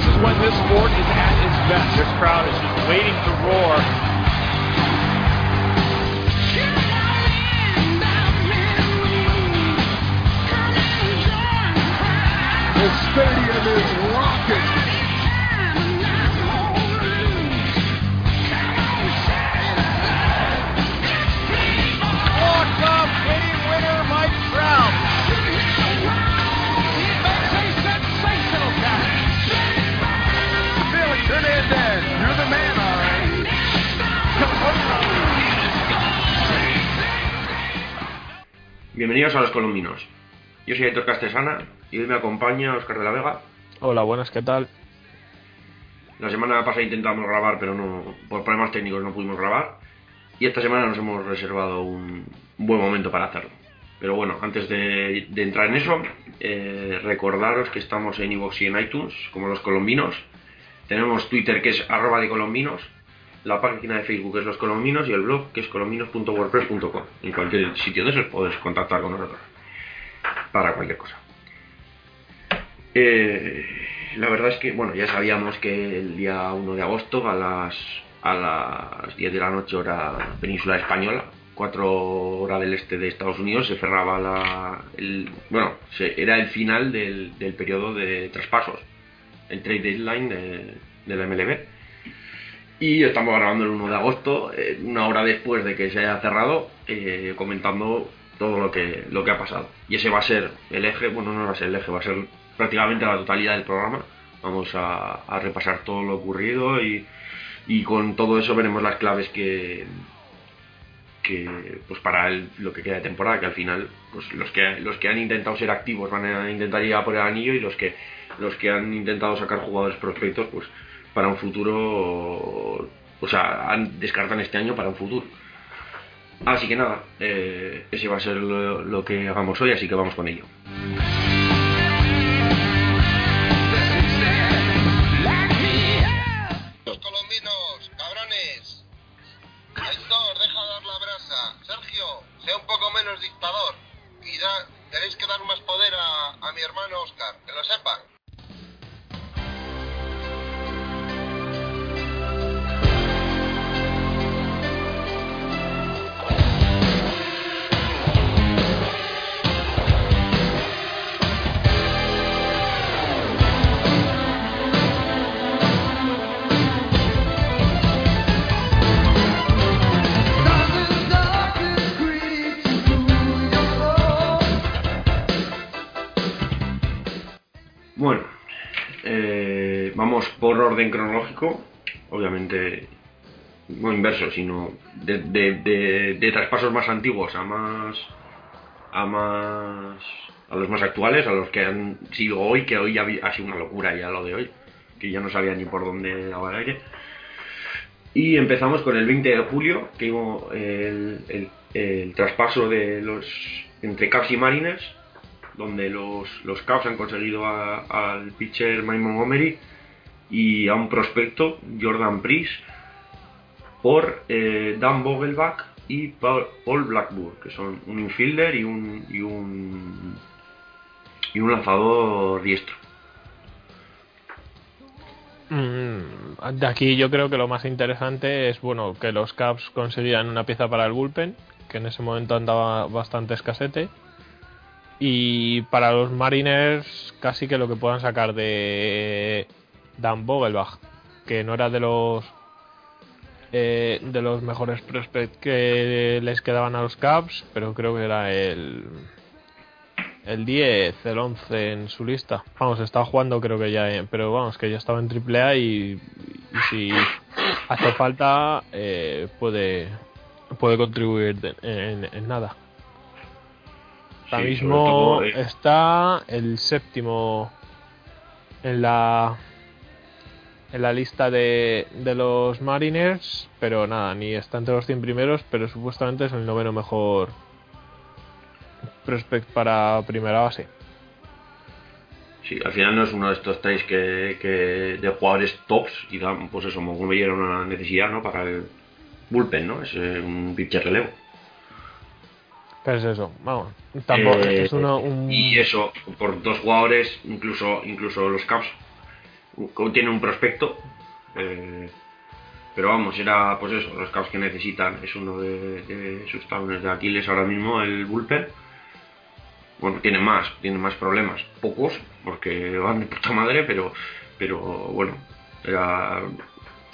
This is when this sport is at its best. This crowd is just waiting to roar. The stadium is rocking. Walk up, hitting winner Mike Trout. Felix Hernandez, you're the man, all right. Bienvenidos a Los Colombinos. Yo soy Héctor Castesana y hoy me acompaña Oscar de la Vega. Hola, buenas, ¿qué tal? La semana pasada intentamos grabar, pero no por problemas técnicos no pudimos grabar. Y esta semana nos hemos reservado un buen momento para hacerlo. Pero bueno, antes de, de entrar en eso, eh, recordaros que estamos en iVoox y en iTunes, como los colombinos. Tenemos Twitter que es arroba de colombinos, la página de Facebook es los colombinos y el blog que es colombinos.wordpress.com. En cualquier sitio de esos podéis contactar con nosotros para cualquier cosa. Eh, la verdad es que, bueno, ya sabíamos que el día 1 de agosto a las, a las 10 de la noche hora península española, 4 horas del este de Estados Unidos, se cerraba la... El, bueno, se, era el final del, del periodo de traspasos, el trade deadline de, la MLB. Y estamos grabando el 1 de agosto, eh, una hora después de que se haya cerrado, eh, comentando todo lo que, lo que ha pasado. Y ese va a ser el eje, bueno, no va a ser el eje, va a ser prácticamente la totalidad del programa. Vamos a, a repasar todo lo ocurrido y, y, con todo eso veremos las claves que, que pues para el, lo que queda de temporada, que al final pues los que los que han intentado ser activos van a intentar ir a por el anillo y los que los que han intentado sacar jugadores prospectos pues para un futuro o sea, descartan este año para un futuro. Así que nada, eh, ese va a ser lo, que hagamos hoy, así que vamos con ello. Dictador. Y da, tenéis que dar más poder a, a mi hermano Oscar, que lo sepan. Bueno, eh, vamos por orden cronológico, obviamente no inverso, sino de, de, de, traspasos más antiguos a más a más a los más actuales, a los que han sido hoy, que hoy ya ha sido una locura ya lo de hoy, que ya no sabía ni por dónde el aire. Y empezamos con el 20 de julio, que hubo el, el, el traspaso de los entre Caps y Mariners donde los, los Cavs han conseguido al pitcher Mike Montgomery y a un prospecto, Jordan Priest, por eh, Dan Vogelbach y Paul Blackburn, que son un infielder y un, y un, y un lanzador diestro. Mm, de aquí yo creo que lo más interesante es bueno que los Cavs conseguían una pieza para el bullpen, que en ese momento andaba bastante escasete y para los Mariners, casi que lo que puedan sacar de Dan Vogelbach, que no era de los eh, de los mejores prospects que les quedaban a los Caps, pero creo que era el el 10, el 11 en su lista. Vamos, estaba jugando creo que ya, pero vamos, que ya estaba en AAA y, y si hace falta eh, puede puede contribuir en nada. Ahora Sí, mismo eh. está el séptimo en la en la lista de, de los Mariners, pero nada, ni está entre los 100 primeros, pero supuestamente es el noveno mejor prospect para primera base. Sí, al final no es uno de estos tres que, que de jugadores tops y dan, pues eso, como veía una necesidad, ¿no? Para el bullpen, ¿no? Es eh, un pitcher relevo. Pero es eso, vamos. Tampoco Eh, es uno, un, Y eso, por dos jugadores, incluso incluso los Caps tienen un prospecto. eh, pero vamos, era pues eso, los Caps que necesitan. Es uno de, de sus talones de Aquiles ahora mismo, el bullpen. Bueno, tiene más, tiene más problemas. Pocos, porque van de puta madre, pero, pero bueno, era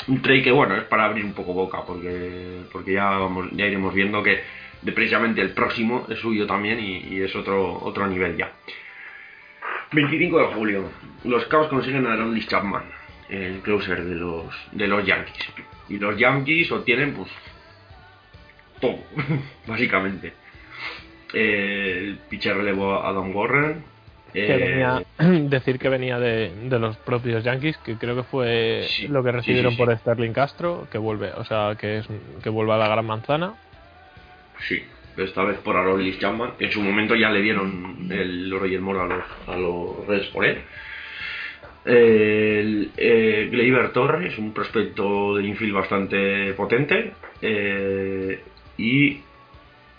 un trade que bueno, es para abrir un poco boca, porque, porque ya vamos, ya iremos viendo que de precisamente el próximo es suyo también y, y es otro, otro nivel ya. 25 de julio, los Cubs consiguen a Ronald Chapman, el closer de los, de los Yankees. Y los Yankees obtienen pues todo, básicamente. Eh, el pitcher relevo Adam Warren. que eh, venía, decir que venía de, de los propios Yankees, que creo que fue Sí, lo que recibieron sí, sí. por Sterling Castro, que vuelve, o sea, que es que vuelve a la Gran Manzana. Sí, esta vez por Aroldis Chapman. En su momento ya le dieron el oro y el moro a los, a los Reds por él. El, eh, Gleyber Torres, un prospecto de infield bastante potente. eh, y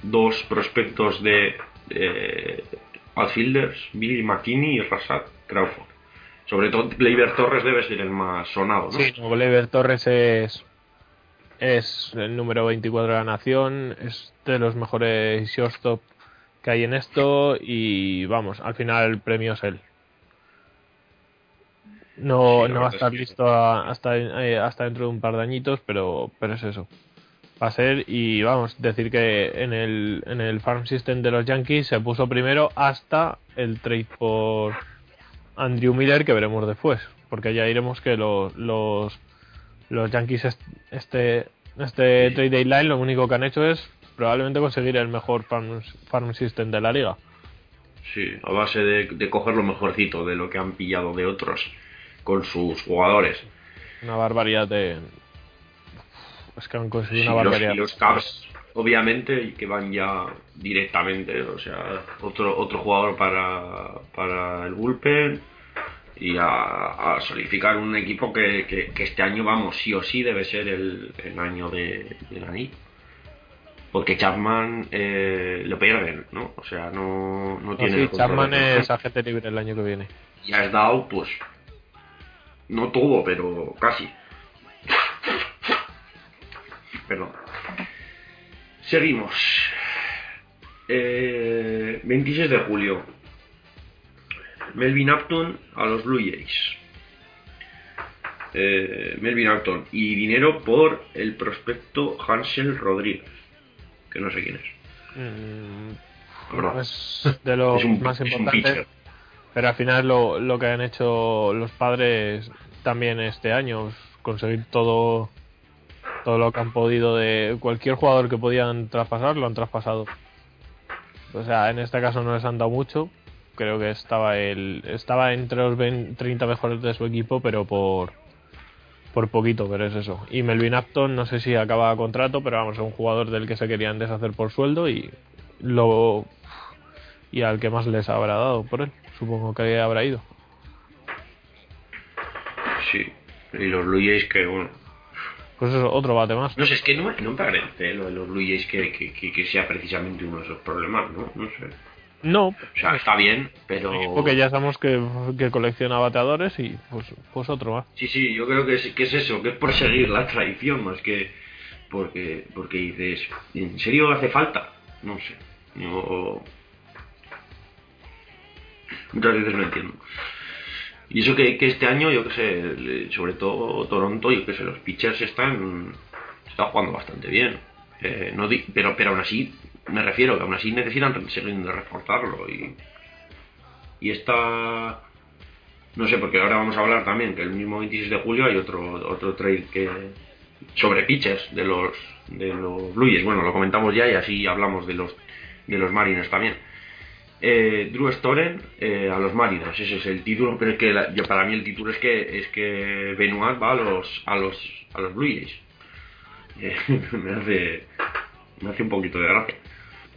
dos prospectos de eh, outfielders, Billy McKinney y Rasad Crawford. Sobre todo Gleyber Torres debe ser el más sonado, ¿no? Sí, Gleyber Torres es es el número 24 de la nación, es de los mejores shortstop que hay en esto y vamos, al final el premio es él. No, Sí, no va a estar es que- listo a- hasta, eh, hasta dentro de un par de añitos, pero, pero es eso. Va a ser, y vamos, decir que en el, en el farm system de los Yankees se puso primero hasta el trade por Andrew Miller que veremos después, porque ya diremos que los, los, los Yankees est- este, este trade deadline lo único que han hecho es probablemente conseguir el mejor farm, farm system de la liga. Sí, a base de, de coger lo mejorcito de lo que han pillado de otros con sus jugadores. Una barbaridad de... Es que han conseguido Sí, una los, barbaridad. y los Cavs, obviamente, y que van ya directamente, o sea, otro otro jugador para, para el bullpen y a, a solidificar un equipo que, que, que este año, vamos, sí o sí debe ser el, el año de, del anillo. Porque Chapman eh, lo pierden, ¿no? O sea, no, no No, tiene... sí, el control Chapman es agente libre el año que viene. y has dado, pues, no todo, pero casi. Perdón. Seguimos. Eh, 26 de julio. Melvin Upton a los Blue Jays. Eh, Melvin Upton. Y dinero por el prospecto Hansel Rodríguez. Que no sé quién es. Mm, es de los Es un- más importantes. Pero al final lo, lo que han hecho los padres también este año, conseguir todo todo lo que han podido de cualquier jugador que podían traspasar, lo han traspasado. O sea, en este caso no les han dado mucho. Creo que estaba el estaba entre los 20 30 mejores de su equipo, pero por por poquito, pero es eso. Y Melvin Upton no sé si acaba contrato, pero vamos, es un jugador del que se querían deshacer por sueldo y lo y al que más les habrá dado por él. Supongo que habrá ido. Sí. Y los Blue Jays que, bueno, Pues eso, otro bate más. No sé, es que no, me- no me parece lo de los Blue Jays que, que, que- que sea precisamente uno de esos problemas, ¿no? No sé. No, O sea, está bien, pero... porque ya sabemos que, que colecciona bateadores y pues, pues otro más. Sí, sí, yo creo que es, que es eso, que es por seguir la tradición más que... Porque, porque dices, ¿en serio hace falta? No sé. Yo... Muchas veces no entiendo. Y eso que, que este año, yo que sé, sobre todo Toronto, yo que sé, los pitchers están, están jugando bastante bien. Eh, no di- pero, pero aún así, me refiero que aún así necesitan seguir de reforzarlo. Y, y esta. No sé, porque ahora vamos a hablar también que el mismo 26 de julio hay otro otro trade que sobre pitchers de los de los Blue Jays. Bueno, lo comentamos ya y así hablamos de los de los Mariners también. Eh, Drew Storen eh, a los Mariners, ese es el título, pero es que la- yo, para mí el título es que es que Benoit va a los a los a los Blue Jays. Eh, me hace me hace un poquito de gracia.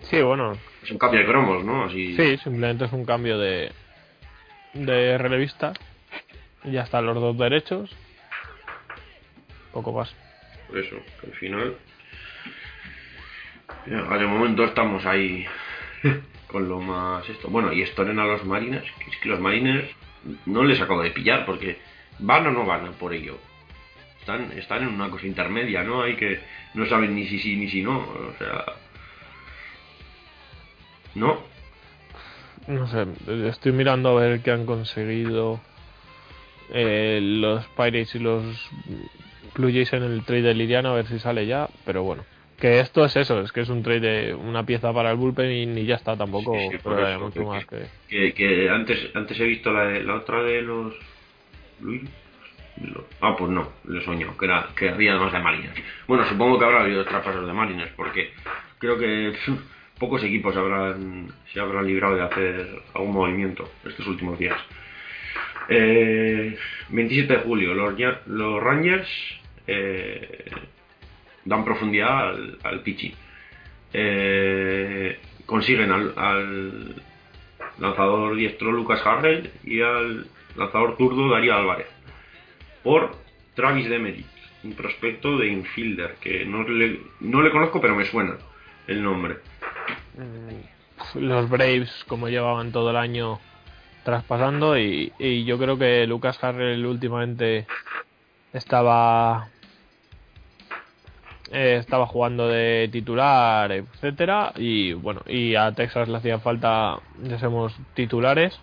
Sí, bueno, Es un cambio de cromos, ¿no? Así. sí, simplemente es un cambio de, de relevista. Y Ya están los dos derechos. Poco más. Por eso, que al final. Ya, de momento estamos ahí con lo más esto. Bueno, y Storen a los Mariners, que es que los Mariners no les acabo de pillar porque van o no van por ello. Están, están en una cosa intermedia, ¿no? Hay que. No saben ni si sí ni si no. O sea. No, No sé, estoy mirando a ver qué han conseguido eh, los Pirates y los Blue Jays en el trade de Liriano, a ver si sale ya, pero bueno. Que esto es eso, es que es un trade de una pieza para el bullpen y, ya está tampoco, Sí, sí, pero eso, mucho que- más que... que, que antes antes he visto la, de- la otra de los ah pues no le soñó que era que había más de Mariners. Bueno supongo que habrá habido traspasos de Mariners porque creo que pocos equipos habrán se habrán librado de hacer algún movimiento estos últimos días eh, 27 de julio los, los Rangers eh, dan profundidad al, al pitching eh, consiguen al, al lanzador diestro Lucas Harrell y al lanzador zurdo Darío Álvarez por Travis Demerit, un prospecto de infielder que no le, no le conozco pero me suena el nombre. Los Braves, como llevaban todo el año traspasando, y, yo creo que Lucas Harrell últimamente estaba eh, estaba jugando de titular, etcétera, y bueno, y a Texas le hacía falta, ya somos titulares,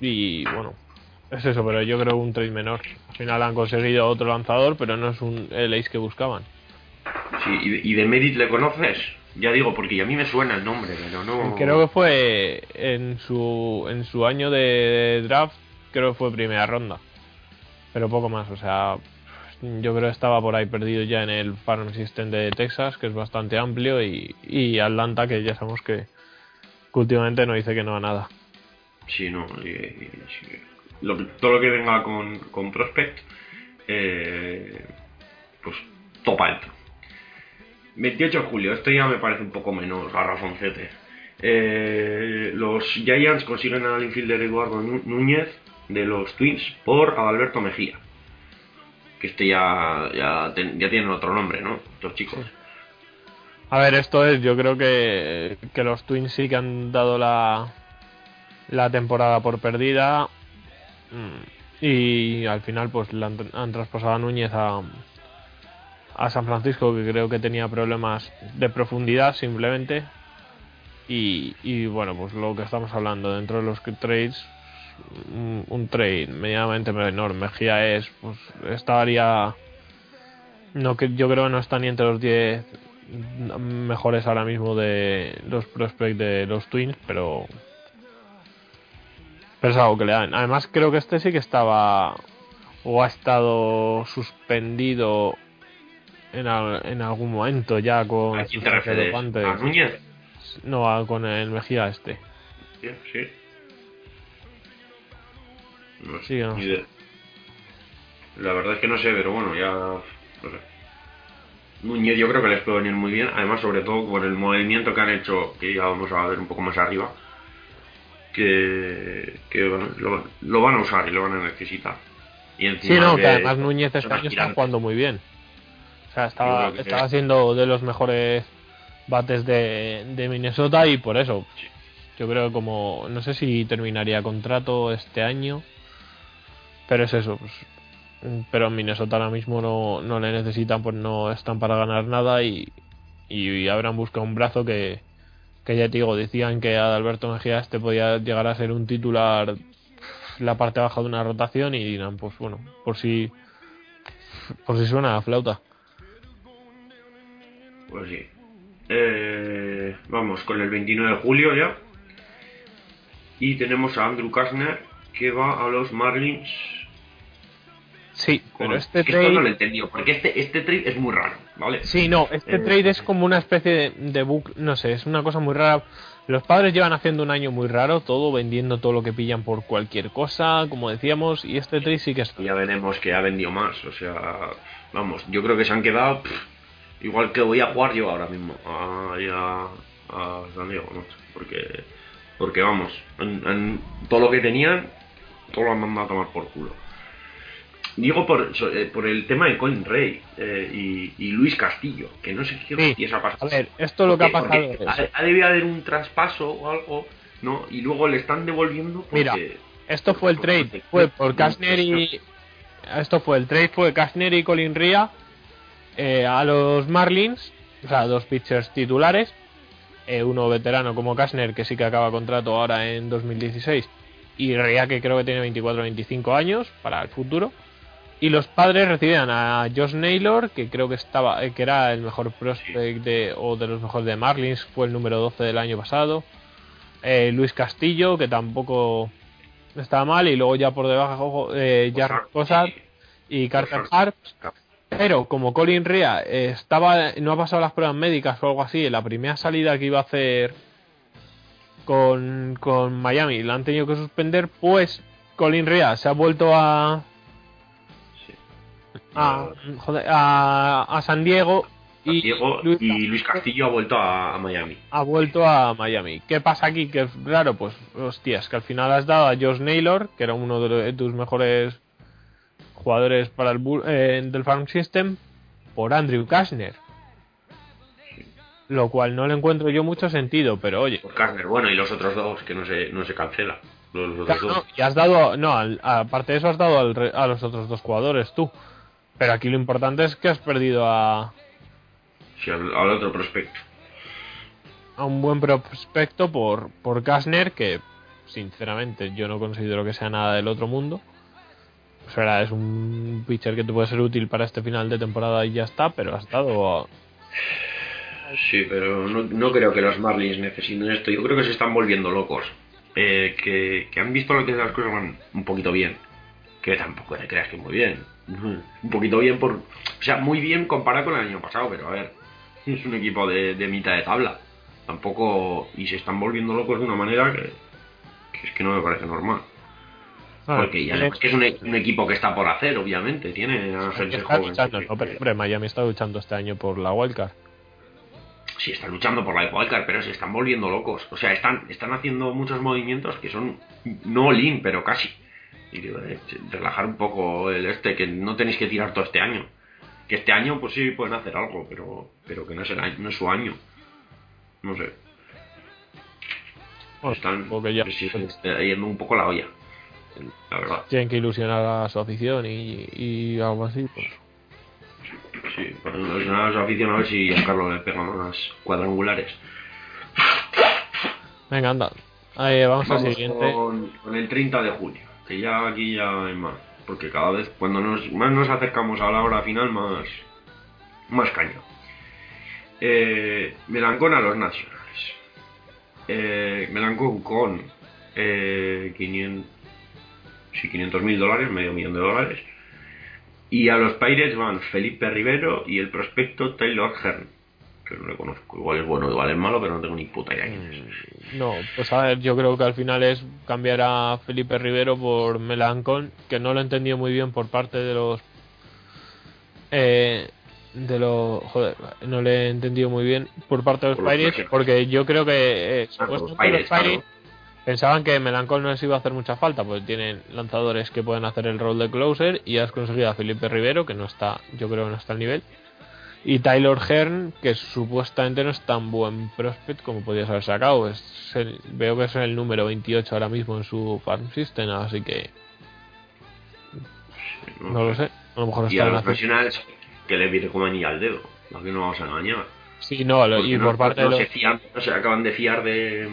y bueno, es eso, pero yo creo un trade menor. Al final han conseguido otro lanzador, pero no es un, el ace que buscaban. Y, de- y Demerit le conoces? Ya digo, porque a mí me suena el nombre, pero no... Creo que fue en su en su año de draft, creo que fue primera ronda. Pero poco más, o sea, yo creo que estaba por ahí perdido ya en el farm system de Texas, que es bastante amplio, y, y Atlanta, que ya sabemos que, que últimamente no dice que no a nada. Sí, no. y- y- sí. Lo todo lo que venga con, con Prospect, eh, pues topa alto. 28 de julio, esto ya me parece un poco menos garrafoncete. Eh, los Giants consiguen al infielder Eduardo Nú- Núñez de los Twins por Adalberto Mejía. Que este ya, ya, tienen otro nombre, ¿no? Estos chicos. A ver, esto es, yo creo que, que los Twins sí que han dado la, la temporada por perdida mm, y al final pues han, han traspasado a Núñez a, a San Francisco que creo que tenía problemas de profundidad simplemente y, bueno pues lo que estamos hablando dentro de los trades un, un trade medianamente menor Mejía es pues estaría no que yo creo que no está ni entre los 10 mejores ahora mismo de los prospects de los Twins, pero pero es algo que le dan. Además creo que este sí que estaba o ha estado suspendido en, en algún momento ya con ¿A quién sus te refieres? dopantes. ¿A Núñez? No, a- con el Mejía este. Sí, sí. No sé, Sí, no ni sé. idea. La verdad es que no sé, pero bueno, ya. No sé. Núñez yo creo que les puede venir muy bien, además, sobre todo con el movimiento que han hecho, que ya vamos a ver un poco más arriba, que, que bueno, lo, lo van a usar y lo van a necesitar. Y Sí, encima no, que además Núñez este año está jugando muy bien. O sea, estaba, estaba siendo de los mejores bates de, de Minnesota y por eso. Yo creo que como, no sé si terminaría contrato este año, pero es eso. Pues, pero en Minnesota ahora mismo no, no le necesitan, pues no están para ganar nada y, y, habrán buscado un brazo que, que ya te digo, decían que Adalberto Mejía este podía llegar a ser un titular la parte baja de una rotación y dirán, pues bueno, por si por si suena la flauta. Pues sí. Eh, vamos con el 29 de julio ya. Y tenemos a Andrew Kastner que va a los Marlins Sí, pero este Esto no lo he trade... entendido, porque este, este trade es muy raro, ¿vale? Sí, no, este Eh, trade es como una especie de, de book, no sé, es una cosa muy rara. Los padres llevan haciendo un año muy raro, todo vendiendo todo lo que pillan por cualquier cosa, como decíamos, y este trade sí que es... Ya veremos que ha vendido más, o sea, vamos, yo creo que se han quedado pff, igual que voy a jugar yo ahora mismo, ahí a, a San Diego, no sé, porque, porque vamos, en, en todo lo que tenían, todo lo han mandado a tomar por culo. Digo por, eh, por el tema de Colin Rey eh, y, y Luis Castillo, que no sé qué Sí, ha pasado. A ver, esto lo que ha pasado es... Ha, ha debido haber un traspaso o algo, ¿no? Y luego le están devolviendo porque... Mira, Esto fue el trade, fue por Kastner y... Esto fue el trade, fue Kastner y Colin Ria eh, a los Marlins, o sea, dos pitchers titulares, eh, uno veterano como Kastner, que sí que acaba contrato ahora en 2016, y Ria, que creo que tiene 24 o 25 años para el futuro. Y los padres recibían a Josh Naylor, que creo que estaba eh, que era el mejor prospect de, o de los mejores de Marlins, fue el número 12 del año pasado. Luis Castillo, que tampoco estaba mal, y luego ya por debajo eh, Jarrett Cosart y Carter Hart. Pero como Colin Rea estaba, no ha pasado las pruebas médicas o algo así, en la primera salida que iba a hacer con, con Miami la han tenido que suspender, pues Colin Rea se ha vuelto a, a, joder, a, a San Diego y Diego Luis y Luis Castillo ha vuelto a, a Miami. ha vuelto a Miami. ¿Qué pasa aquí? Que es raro, pues, hostias, que al final has dado a Josh Naylor, que era uno de tus mejores jugadores para el eh, del Farm System, por Andrew Kashner. Lo cual no le encuentro yo mucho sentido, pero oye. Por Carter, bueno, y los otros dos, que no se, no se cancela. Los, otros dos. y has dado, no, al- aparte de eso has dado al a los otros dos jugadores tú. Pero aquí lo importante es que has perdido a, Sí, al, al otro prospecto. a un buen prospecto por, por Kastner, que sinceramente yo no considero que sea nada del otro mundo. O sea, es un pitcher que te puede ser útil para este final de temporada y ya está, pero has dado a- Sí, pero no, no creo que los Marlins necesiten esto. Yo creo que se están volviendo locos. Eh, que, que han visto lo que las cosas van un poquito bien. Que tampoco te creas que muy bien. Un poquito bien por... O sea, muy bien comparado con el año pasado, pero a ver. Es un equipo de, de mitad de tabla. Tampoco... Y se están volviendo locos de una manera que, que es que no me parece normal. Porque y además que es un, e- un equipo que está por hacer, obviamente. Tiene a gente está joven. luchando, que- no, pero hombre, Miami está luchando este año por la wildcard. sí están luchando por la wildcard, pero se están volviendo locos. O sea, están, están haciendo muchos movimientos que son no lean, pero casi. Y digo, eh, relajar un poco el este, que no tenéis que tirar todo este año. Que este año, pues sí, pueden hacer algo, pero, pero que no es, el año- no es su año. No sé. Bueno, Están ya sí, está yendo un poco la olla. La verdad. tienen que ilusionar a su afición y, y algo así, pues. Sí, para ilusionar a su afición a ver si a Carlos le pega más cuadrangulares. Venga, anda. Ahí, vamos, al Vamos siguiente. con, con el 30 de julio, que ya aquí ya hay más, porque cada vez cuando nos, más nos acercamos a la hora final, más, más caña. Eh, Melancón a los nacionales. Eh, Melancón con eh, 500 sí, 500 mil dólares, medio millón de dólares. Y a los Pirates van Felipe Rivero y el prospecto Taylor Hearn, que no le conozco. Igual es bueno, igual es malo, pero no tengo ni puta idea quién es. No, pues a ver, yo creo que al final es cambiar a Felipe Rivero por Melancón, que no lo he entendido muy bien por parte de los. Eh, de los. Joder, no le he entendido muy bien por parte de los Por los Pirates, porque yo creo que. eh, Ah, los supuestamente los Pirates, Pirates pensaban que Melancón no les iba a hacer mucha falta, pues tienen lanzadores que pueden hacer el rol de closer y has conseguido a Felipe Rivero, que no está, yo creo que no está al nivel. Y Tyler Hearn, que supuestamente no es tan buen prospect como podías haber sacado. Es el- veo que es el número 28 ahora mismo en su farm system, así que no lo sé. A lo mejor Y a los nacionales que le viene como anillo al dedo. Que no vamos a engañar. Sí, no, Porque y no- por parte no de se los, fían, no se acaban de fiar de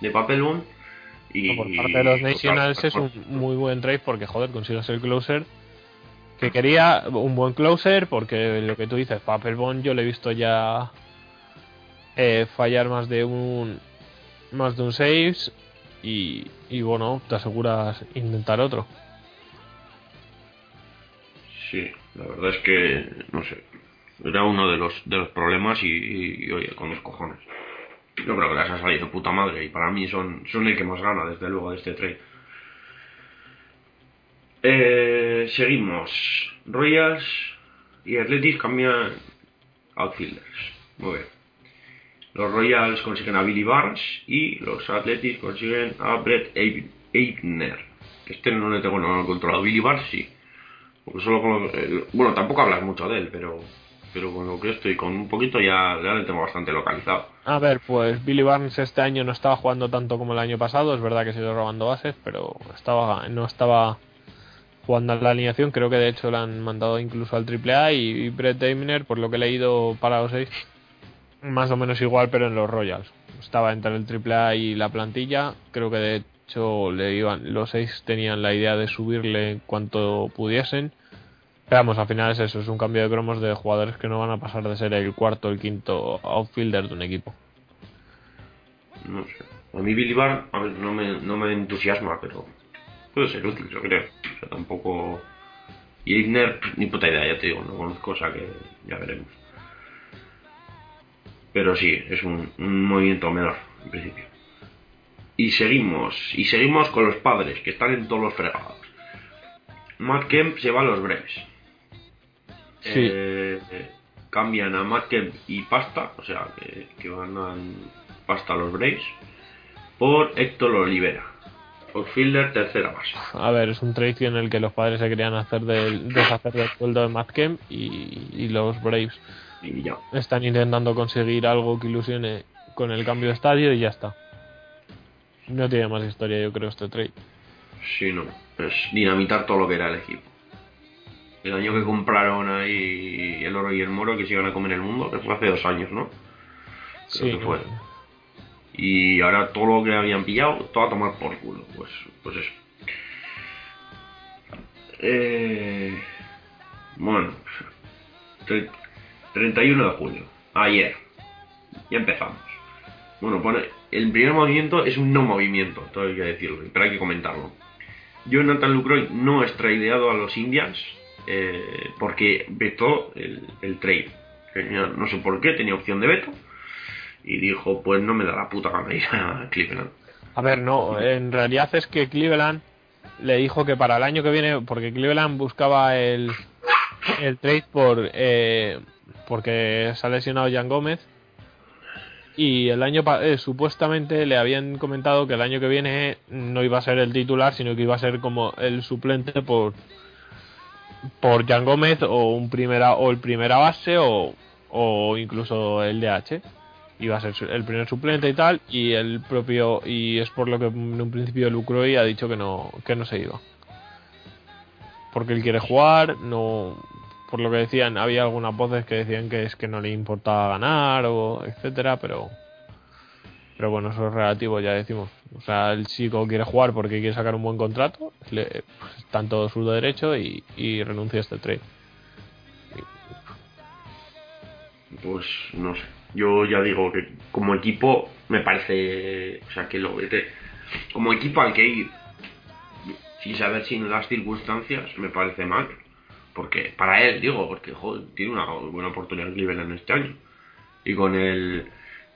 de Papelbon y no, por parte de los Nationals es un muy buen trade porque, joder, consigues el closer que quería, un buen closer, porque lo que tú dices, Papelbon yo le he visto ya eh, fallar más de un más de un saves y, y bueno, te aseguras intentar otro. Sí, la verdad es que, no sé, era uno de los, de los problemas y, y- y, oye, con los cojones. Yo creo que las ha salido puta madre y para mí son, son el que más gana, desde luego, de este trade. Eh, seguimos. Royals y Athletics cambian outfielders. Muy bien. Los Royals consiguen a Billy Barnes y los Athletics consiguen a Brett. Que este no le tengo no controlado. Billy Barnes sí. Porque solo eh, bueno, tampoco hablas mucho de él, pero pero con lo que estoy con un poquito ya, ya le tengo bastante localizado. A ver, pues Billy Barnes este año no estaba jugando tanto como el año pasado, es verdad que se ido robando bases, pero estaba no estaba jugando en la alineación, creo que de hecho le han mandado incluso al AAA y, y Brett Eimner, por lo que he leído para los seis, más o menos igual, pero en los Royals. Estaba entre el AAA y la plantilla, creo que de hecho le iban, los seis tenían la idea de subirle cuanto pudiesen. Vamos, al final es eso, es un cambio de cromos de jugadores que no van a pasar de ser el cuarto o el quinto outfielder de un equipo. No sé. A mí Billy Barnes a ver, no, me, no me entusiasma, pero puede ser útil, yo creo. O sea, tampoco... Y Eibner, ni puta idea, ya te digo, no conozco, o sea que ya veremos. Pero sí, es un, un movimiento menor, en principio. Y seguimos, y seguimos con los padres, que están en todos los fregados. Matt Kemp se va a los Braves. Sí. Eh, cambian a Matt Kemp y Pasta, o sea, que, que van a Pasta los Braves, por Héctor Olivera. Outfielder, tercera base. A ver, es un trade en el que los padres se querían hacer del, deshacer del sueldo de Matt Kemp y, y los Braves Y ya. están intentando conseguir algo que ilusione con el cambio de estadio y ya está. No tiene más historia, yo creo, este trade. Sí, no. Es dinamitar todo lo que era el equipo. El año que compraron ahí el oro y el moro que se iban a comer el mundo, que fue hace dos años, ¿no? Creo Sí, que fue. Y ahora todo lo que habían pillado, todo a tomar por culo. Pues, pues eso. Eh, bueno, tre- 31 de julio, ayer. Ya empezamos. Bueno, pone, el primer movimiento es un no movimiento, todo hay que decirlo, pero hay que comentarlo. Jonathan Lucroy no es tradeado a los Indians eh, porque vetó el, trade. No sé por qué, tenía opción de veto y dijo, pues no me da la puta gana ir a Cleveland. A ver, no, en realidad es que Cleveland le dijo que para el año que viene, porque Cleveland buscaba el, el trade por eh, porque se ha lesionado Jan Gómez y el año eh, supuestamente le habían comentado que el año que viene no iba a ser el titular, sino que iba a ser como el suplente por por Jan Gómez o un primera o el primera base o, o incluso el DH iba a ser el primer suplente y tal y el propio y es por lo que en un principio Lucroy ha dicho que no que no se iba. Porque él quiere jugar no por lo que decían había algunas voces que decían que es que no le importaba ganar o etcétera pero pero bueno eso es relativo ya decimos o sea el chico quiere jugar porque quiere sacar un buen contrato le, pues, está en derecho y, y renuncia a este trade Pues no sé. Yo ya digo que como equipo me parece, o sea, que lo vete. Como equipo al que ir, sin saber sin las circunstancias, me parece mal. Porque, para él, digo, porque joder, tiene una buena oportunidad en Cleveland este año. Y con el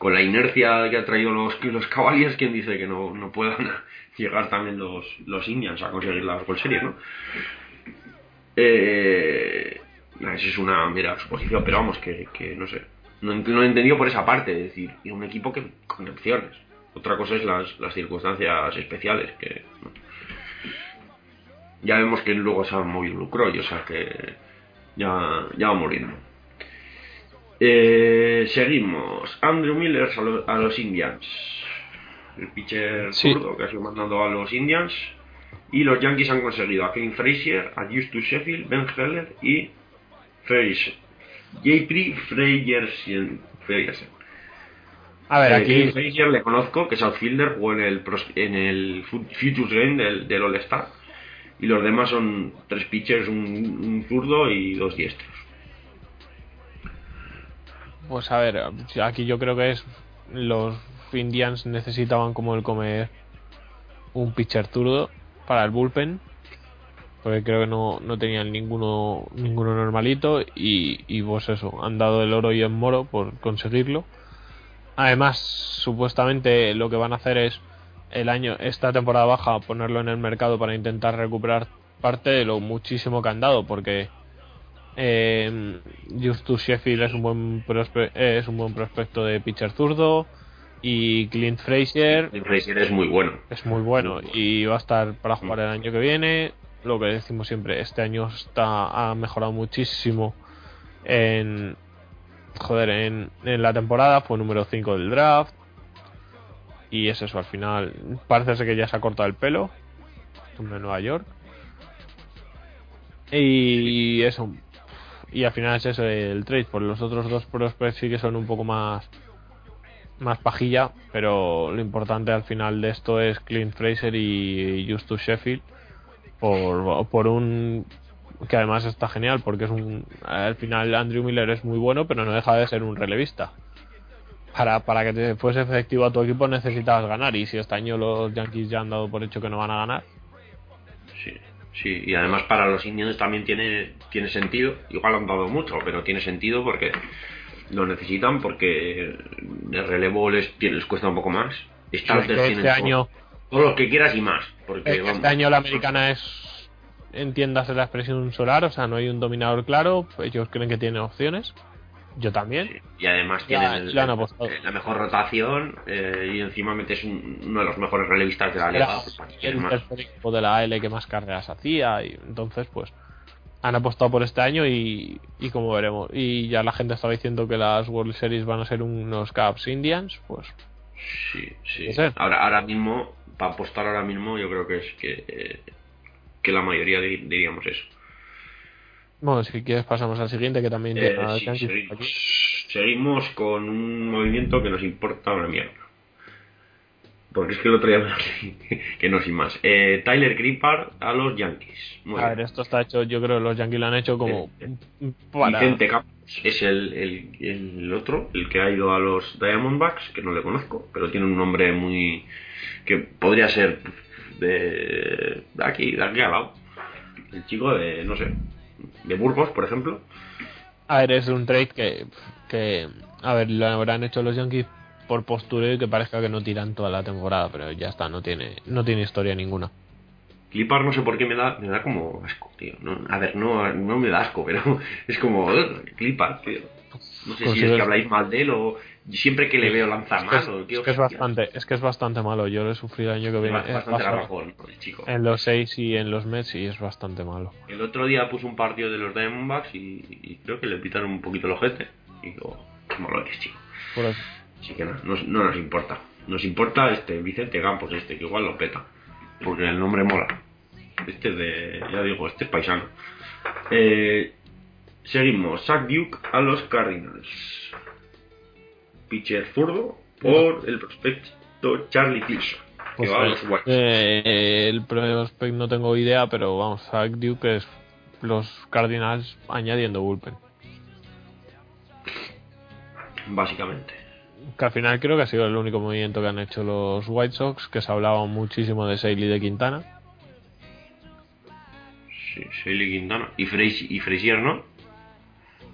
con la inercia que ha traído los, los Cavaliers, ¿quién dice que no, no puedan llegar también los, los Indians a conseguir la World Series, no? Eh, Eso es una mera suposición, pero vamos, que, que no sé. No, no he entendido por esa parte, es decir, y un equipo que con opciones. Otra cosa es las, las circunstancias especiales, que ya vemos que luego se ha movido Lucroy, o sea que ya, ya va muriendo. Eh, seguimos. Andrew Miller a, lo- a los Indians. El pitcher Sí. zurdo que ha sido mandando a los Indians. Y los Yankees han conseguido a Kevin Frazier, a Justus Sheffield, Ben Heller y Frazier. J.P. Freyersen. A ver Eh, aquí Kevin Frazier le conozco, que es outfielder, jugó en el, en el Fu- Futures Game del, del All-Star. Y los demás son tres pitchers, un, un zurdo y dos diestros. Pues a ver, aquí yo creo que es los Indians necesitaban como el comer un pitcher zurdo para el bullpen porque creo que no, no tenían ninguno ninguno normalito y, y pues eso, han dado el oro y el moro por conseguirlo. Además, supuestamente lo que van a hacer es el año esta temporada baja ponerlo en el mercado para intentar recuperar parte de lo muchísimo que han dado porque eh, Justus Sheffield es un buen prospe- eh, es un buen prospecto de pitcher zurdo y Clint Frazier El Frazier es muy bueno. es muy bueno y va a estar para jugar el año que viene. Lo que decimos siempre, este año está ha mejorado muchísimo en joder, en, en la temporada, fue número 5 del draft. Y es eso, al final parece ser que ya se ha cortado el pelo. Hombre, Nueva York. Y eso. Y al final es eso el trade. Por los otros dos prospects sí que son un poco más más pajilla, pero lo importante al final de esto es Clint Fraser y Justus Sheffield por, por un que además está genial porque es un al final Andrew Miller es muy bueno pero no deja de ser un relevista para, para que te fuese efectivo a tu equipo necesitabas ganar y si este año los Yankees ya han dado por hecho que no van a ganar Sí, y además para los indios también tiene, tiene sentido. Igual han dado mucho, pero tiene sentido porque lo necesitan, porque el relevo les, les cuesta un poco más. Starters que este tienen año- todo lo que quieras y más. Porque Es que vamos, este año la americana es entiéndase la expresión solar o sea no hay un dominador claro ellos creen que tienen opciones yo también Sí, Y además Ya, tienen el- apostado. eh, la mejor rotación eh, y encima metes un- uno de los mejores relevistas de la liga. pues, ¿para qué el tercer equipo de la AL que más carreras hacía y entonces pues han apostado por este año y, y como veremos y ya la gente estaba diciendo que las World Series van a ser unos Caps Indians pues Sí, sí. Ahora, ahora mismo, para apostar ahora mismo, yo creo que es que, eh, que la mayoría di- diríamos eso. Bueno si quieres pasamos al siguiente que también Eh, sí, seguimos, aquí. seguimos con un movimiento que nos importa una mierda. Porque es que el otro día que no sin más. Eh, Tyler Gripar a los Yankees. Muy a bien. ver esto está hecho yo creo que los Yankees lo han hecho como Eh, para Vicente Campos es el, el, el otro, el que ha ido a los Diamondbacks, que no le conozco, pero tiene un nombre muy. que podría ser de, de aquí, de aquí al lado. El chico de, no sé, de Burgos, por ejemplo. A ver, es un trade que, que a ver, lo habrán hecho los Yankees por postureo y que parezca que no tiran toda la temporada, pero ya está, no tiene, no tiene historia ninguna. Clipar no sé por qué me da, me da como asco, tío. No, a ver, no, no me da asco, pero es como "Ugh, Clipar, tío. No sé si es que habláis mal de él o siempre que le veo lanza Es que es, mal o es que es bastante, es que es bastante malo. Yo lo he sufrido el año que viene. Bastante eh, bastante garrafón, el chico. en los 6 y en los Mets y es bastante malo. El otro día puso un partido de los Diamondbacks y, y creo que le pitaron un poquito el ojete. Y digo, qué malo eres, chico. Por eso. Así que no, no, no nos importa. Nos importa este Vicente Campos, este, que igual lo peta. Porque el nombre mola. Este de, ya digo, este es paisano. Eh, seguimos. Zach Duke a los Cardinals. Pitcher zurdo por el prospecto Charlie. Que Pues, va a eh, los eh, el prospect no tengo idea, pero vamos, Zach Duke es los Cardinals añadiendo bullpen. Básicamente. Que al final creo que ha sido el único movimiento que han hecho los White Sox, que se hablaba muchísimo de Sale y de Quintana. Sí, Shaley Quintana. Y, y Frazier, ¿no?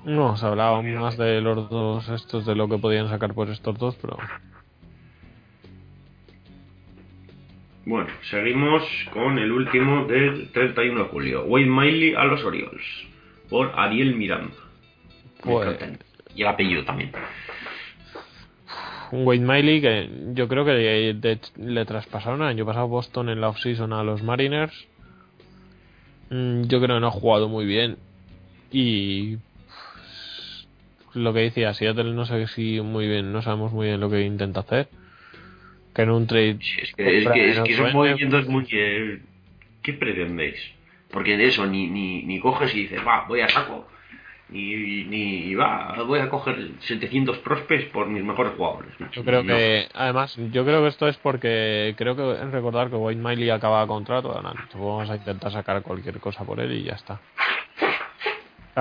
No, se hablaba más de los dos estos, de lo que podían sacar por estos dos, pero Bueno, seguimos con el último del 31 de julio. Wade Miley a los Orioles. Por Ariel Miranda. Pues-. Y el apellido también. un Wade Miley que yo creo que de- de- le traspasaron el año pasado Boston en la offseason a los Mariners. Mm, Yo creo que no ha jugado muy bien. Y lo que decía, Seattle no sé si muy bien, no sabemos muy bien lo que intenta hacer. Que en un trade Sí, es que, es que, es que son movimientos muy... eh, ¿Qué pretendéis? Porque de eso ni, ni, ni coges y dices, va, voy a saco. Ni, ni va, voy a coger 700 prospects por mis mejores jugadores. Yo creo No. que, además, yo creo que esto es porque creo que en recordar que Wade Miley acaba contrato, vamos a intentar sacar cualquier cosa por él y ya está.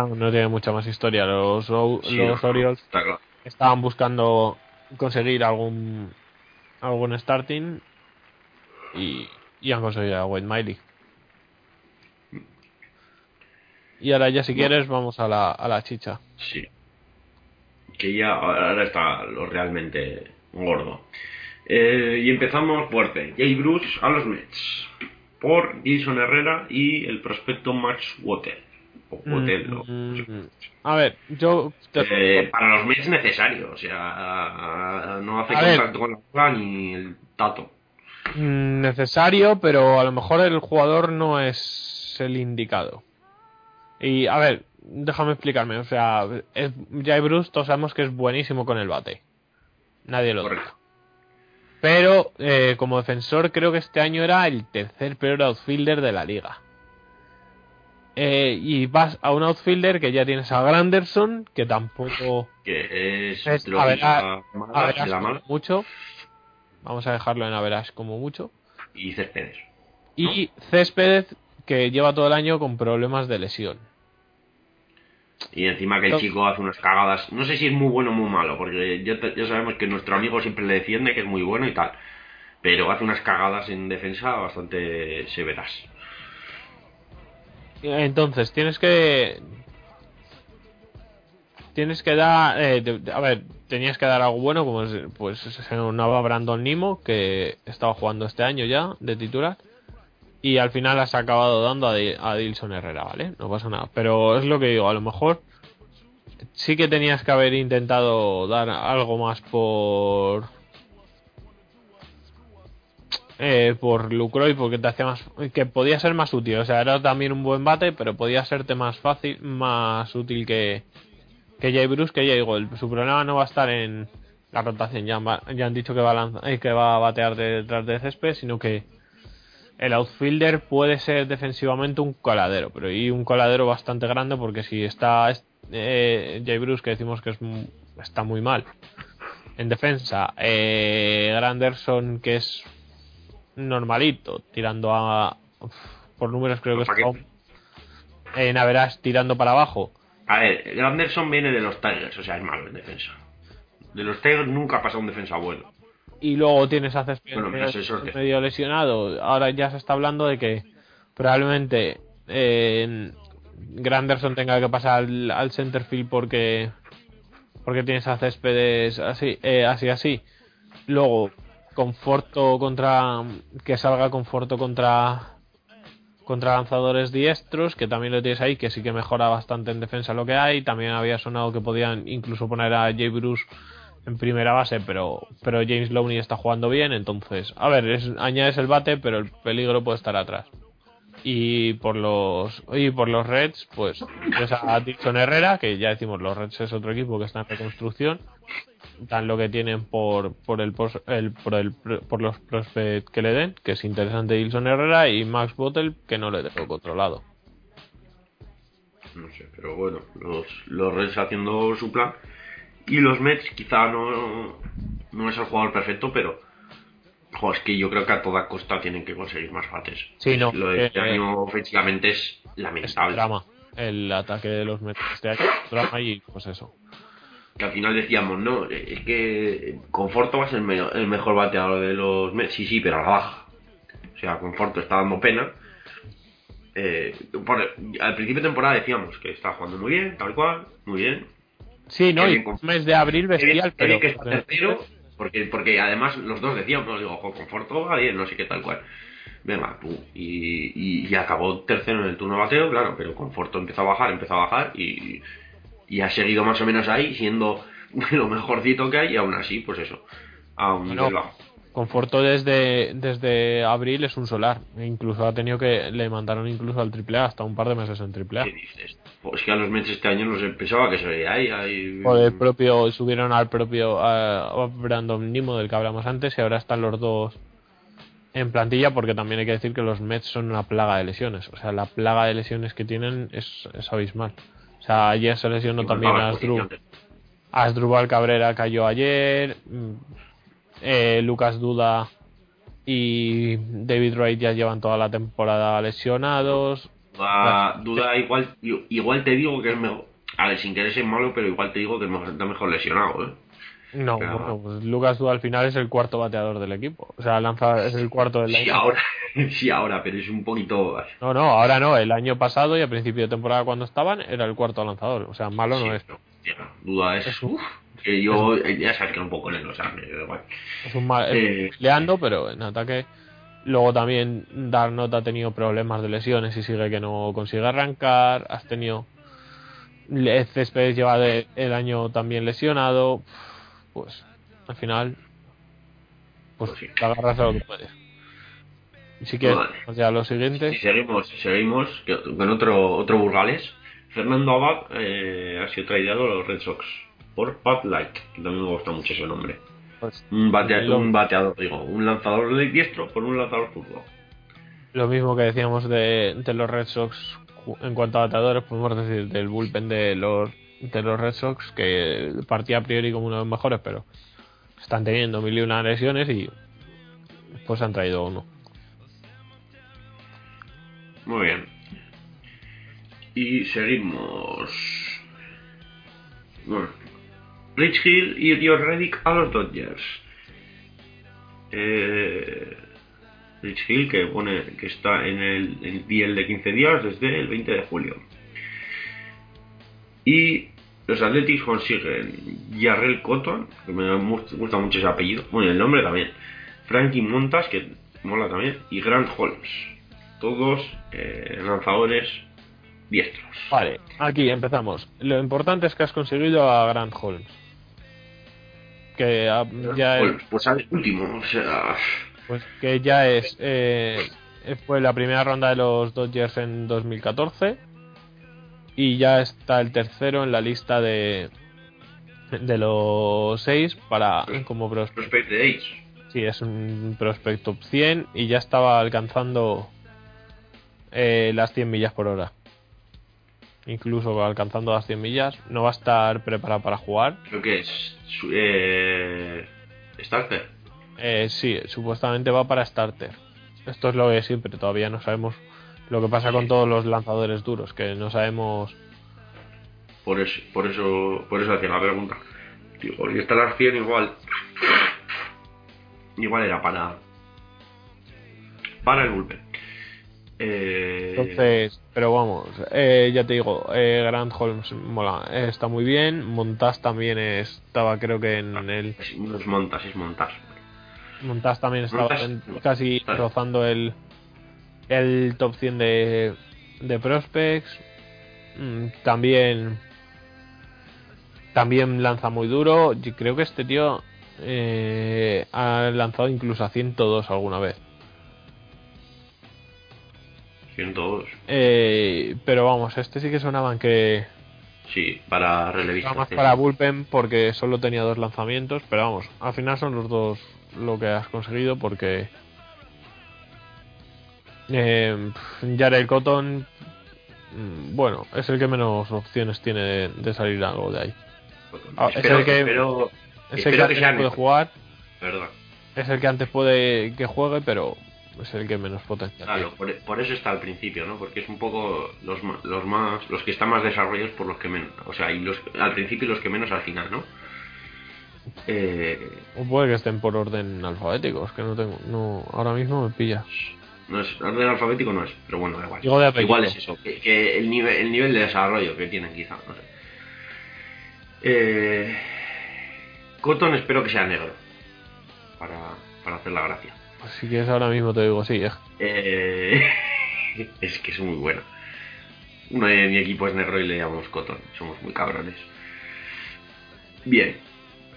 No tiene mucha más historia. Los, Sí, los Orioles Está claro. estaban buscando conseguir algún algún starting y, y han conseguido a Wade Miley. Y ahora ya si quieres vamos a la, a la chicha. Sí. Que ya ahora está lo realmente gordo. Eh, y empezamos fuerte. Jay Bruce a los Mets. Por Gilson Herrera y el prospecto Max Water. O Water, o- Mm, a ver, yo... te- Eh, para los Mets necesario. O sea, no hace contacto con la bola ni el tato. Mm, necesario, pero a lo mejor el jugador no es el indicado. Y a ver, déjame explicarme. O sea, es, Jay Bruce todos sabemos que es buenísimo con el bate. Nadie lo. Correcto. Pero eh, como defensor creo que este año era el tercer peor outfielder de la liga. Eh, y vas a un outfielder que ya tienes a Granderson, que tampoco Que es, Es lo la mala, mucho. Vamos a dejarlo en Average como mucho. y Céspedes. Y Céspedes, que lleva todo el año con problemas de lesión. Y encima que el chico hace unas cagadas. No sé si es muy bueno o muy malo, porque ya sabemos que nuestro amigo siempre le defiende que es muy bueno y tal. Pero hace unas cagadas en defensa bastante severas. Entonces, tienes que. Tienes que dar. eh, a ver, tenías que dar algo bueno, como es, pues se unaba Brandon Nimo, que estaba jugando este año ya de titular. Y al final has acabado dando a, a Dilson Herrera, ¿vale? No pasa nada. Pero es lo que digo, a lo mejor sí que tenías que haber intentado dar algo más por. Eh, por Lucroy porque te hacía más que podía ser más útil. O sea era también un buen bate pero podía serte más fácil más útil que que Jay Bruce que digo el- su problema no va a estar en la rotación. Ya, ya han dicho que va a lanzar, eh, que va a batear detrás de césped sino que el outfielder puede ser defensivamente un coladero pero y un coladero bastante grande porque si está eh, Jay Bruce que decimos que es está muy mal. En defensa eh, Granderson que es normalito, tirando a. uf, por números creo que es. Paquete. En Average tirando para abajo. A ver, Granderson viene de los Tigers, o sea, es malo en defensa. De los Tigers nunca ha pasado un defensa bueno. Y luego tienes a Céspedes Bueno, pero medio, es suerte. medio lesionado. Ahora ya se está hablando de que probablemente eh, Granderson tenga que pasar al, al centerfield porque. Porque tienes a Céspedes así, eh, así, así. Luego, Conforto contra. Que salga Conforto contra. Contra lanzadores diestros, que también lo tienes ahí, que sí que mejora bastante en defensa lo que hay. También había sonado que podían incluso poner a Jay Bruce en primera base, pero, pero James Lowney está jugando bien, entonces, a ver, es, añades el bate, pero el peligro puede estar atrás. Y por los y por los Reds, pues tienes a Dixon Herrera, que ya decimos, los Reds es otro equipo que está en reconstrucción. Dan lo que tienen por por el, pos- el- por el por los prospects que le den, que es interesante Dilson Herrera y Max Bottle, que no le tengo controlado. No sé, pero bueno, los, los Reds haciendo su plan. Y los Mets quizá no, no es el jugador perfecto, pero jo, es que yo creo que a toda costa tienen que conseguir más bates. Sí, no, Lo de este eh, año ofensivamente es Es lamentable. drama. El ataque de los Mets este año, drama y pues eso. Que al final decíamos, no, es que Conforto va a ser el, me- el mejor bateador de los Mets, sí, sí, pero a la baja. O sea, Conforto está dando pena. Eh, por- al principio de temporada decíamos que está jugando muy bien, tal cual, muy bien. Sí, no, y un mes de abril bestial, qué bien pero... que tercero, porque, porque además los dos decíamos, digo, ojo, Conforto va bien, no sé qué tal cual. Venga, tú. Y, y, y acabó tercero en el turno de bateo, claro, pero Conforto empezó a bajar, empezó a bajar y, y ha seguido más o menos ahí, siendo lo mejorcito que hay, y aún así, pues eso, a un nivel bajo. Conforto desde, desde abril es un solar. E incluso ha tenido que... Le mandaron incluso al AAA hasta un par de meses en AAA. ¿Qué dices? Pues que a los Mets este año no se pensaba que se veía ahí. ahí Por el propio... Subieron al propio a Brandon Nimo del que hablamos antes y ahora están los dos en plantilla porque también hay que decir que los Mets son una plaga de lesiones. O sea, la plaga de lesiones que tienen es, es abismal. O sea, ayer se lesionó también a Asdrúbal. Asdrúbal Cabrera cayó ayer. mm, eh, Lucas Duda y David Wright ya llevan toda la temporada lesionados. Duda, duda igual, igual te digo que es mejor. A ver, sin querer ser malo, pero igual te digo que está mejor lesionado, ¿eh? No, Pero- bueno, pues Lucas al final es el cuarto bateador del equipo. O sea, lanza es el cuarto del Sí, año. ahora, sí, ahora, pero es un poquito. No, no, ahora no. El año pasado y a principio de temporada cuando estaban era el cuarto lanzador. O sea, malo no Sí, es. pero, hostia, duda es. Es un- uf, que yo, eh, ya sabes que un poco en o sea, igual. Es un mal. Eh, Leando, pero en ataque. Luego también Darnot ha tenido problemas de lesiones y sigue que no consigue arrancar. Has tenido. Céspedes lleva de- el año también lesionado. Pues al final. Pues Pues sí. te agarras a lo que puedes. Y si quieres, Vale. o sea, los siguientes. Y seguimos, seguimos con otro, otro Burgales. Fernando Abad eh, ha sido traído a los Red Sox por Pat Light, que también me gusta mucho ese nombre. pues, Un, batea- Lo- un bateador, digo, un lanzador de diestro por un lanzador zurdo. Lo mismo que decíamos de, de los Red Sox en cuanto a bateadores, podemos decir del bullpen de los de los Red Sox que partía a priori como uno de los mejores, pero están teniendo mil y una lesiones y pues han traído uno. Muy bien. Y seguimos. Bueno. Rich Hill y Rio Reddick a los Dodgers. Eh, Rich Hill que pone que está en el, DL de 15 días desde el 20 de julio. Y los Athletics consiguen Jarrell Cotton, que me gusta mucho ese apellido, bueno, el nombre también. Frankie Montas, que mola también, y Grant Holmes. Todos eh, lanzadores diestros. Vale, aquí empezamos. Lo importante es que has conseguido a Grant Holmes. Que ah, ya es, Holmes, pues al último, o sea, pues que ya es eh, fue la primera ronda de los Dodgers en 2014 y ya está el tercero en la lista de de los seis para como pros- prospect de Ace. sí es un prospect top 100 y ya estaba alcanzando eh, las 100 millas por hora incluso alcanzando las 100 millas no va a estar preparado para jugar Creo que es eh, Starter. Eh, sí, supuestamente va para starter. Esto es lo de siempre, todavía no sabemos lo que pasa con todos los lanzadores duros, que no sabemos. Por eso, por eso, por eso hacía la pregunta. Digo, si está las 100 igual. Igual era para. Para el bullpen. Eh, Entonces, pero vamos, eh, ya te digo, eh, Grant Holmes mola, eh, está muy bien. Montas también estaba, creo que en el. es- no es montas, es montas. Montas también estaba Montas, en- no. casi rozando el, el top 100 de, de prospects. Mm, También también lanza muy duro. Yo creo que este tío eh, ha lanzado incluso a 102 alguna vez. 102. Eh, pero vamos, este sí que sonaban que Sí, para era relevistas. más para bullpen porque solo tenía dos lanzamientos. Pero vamos, al final son los dos lo que has conseguido porque eh, Jared Cotton, mm, bueno, es el que menos opciones tiene de, de salir algo de ahí. Ah, es el que- espero- Es el Espero que que antes puede jugar, es el que antes puede que juegue, pero es el que menos potencial Claro, por, por eso está al principio, ¿no? Porque es un poco los, los más, los que están más desarrollados por los que menos, o sea, y los al principio y los que menos al final, ¿no? Eh, O puede que estén por orden alfabético, es que no tengo, no, ahora mismo me pilla. No es orden alfabético no es, pero bueno, da igual. Digo de igual es eso, que, que el nivel, el nivel de desarrollo que tienen quizá, no sé. Eh, Cotton espero que sea negro para, para hacer la gracia. Si quieres ahora mismo te digo, sí, es- Eh, es que es muy bueno. Uno de mi equipo es negro y le llamamos Cotton. Somos muy cabrones. Bien.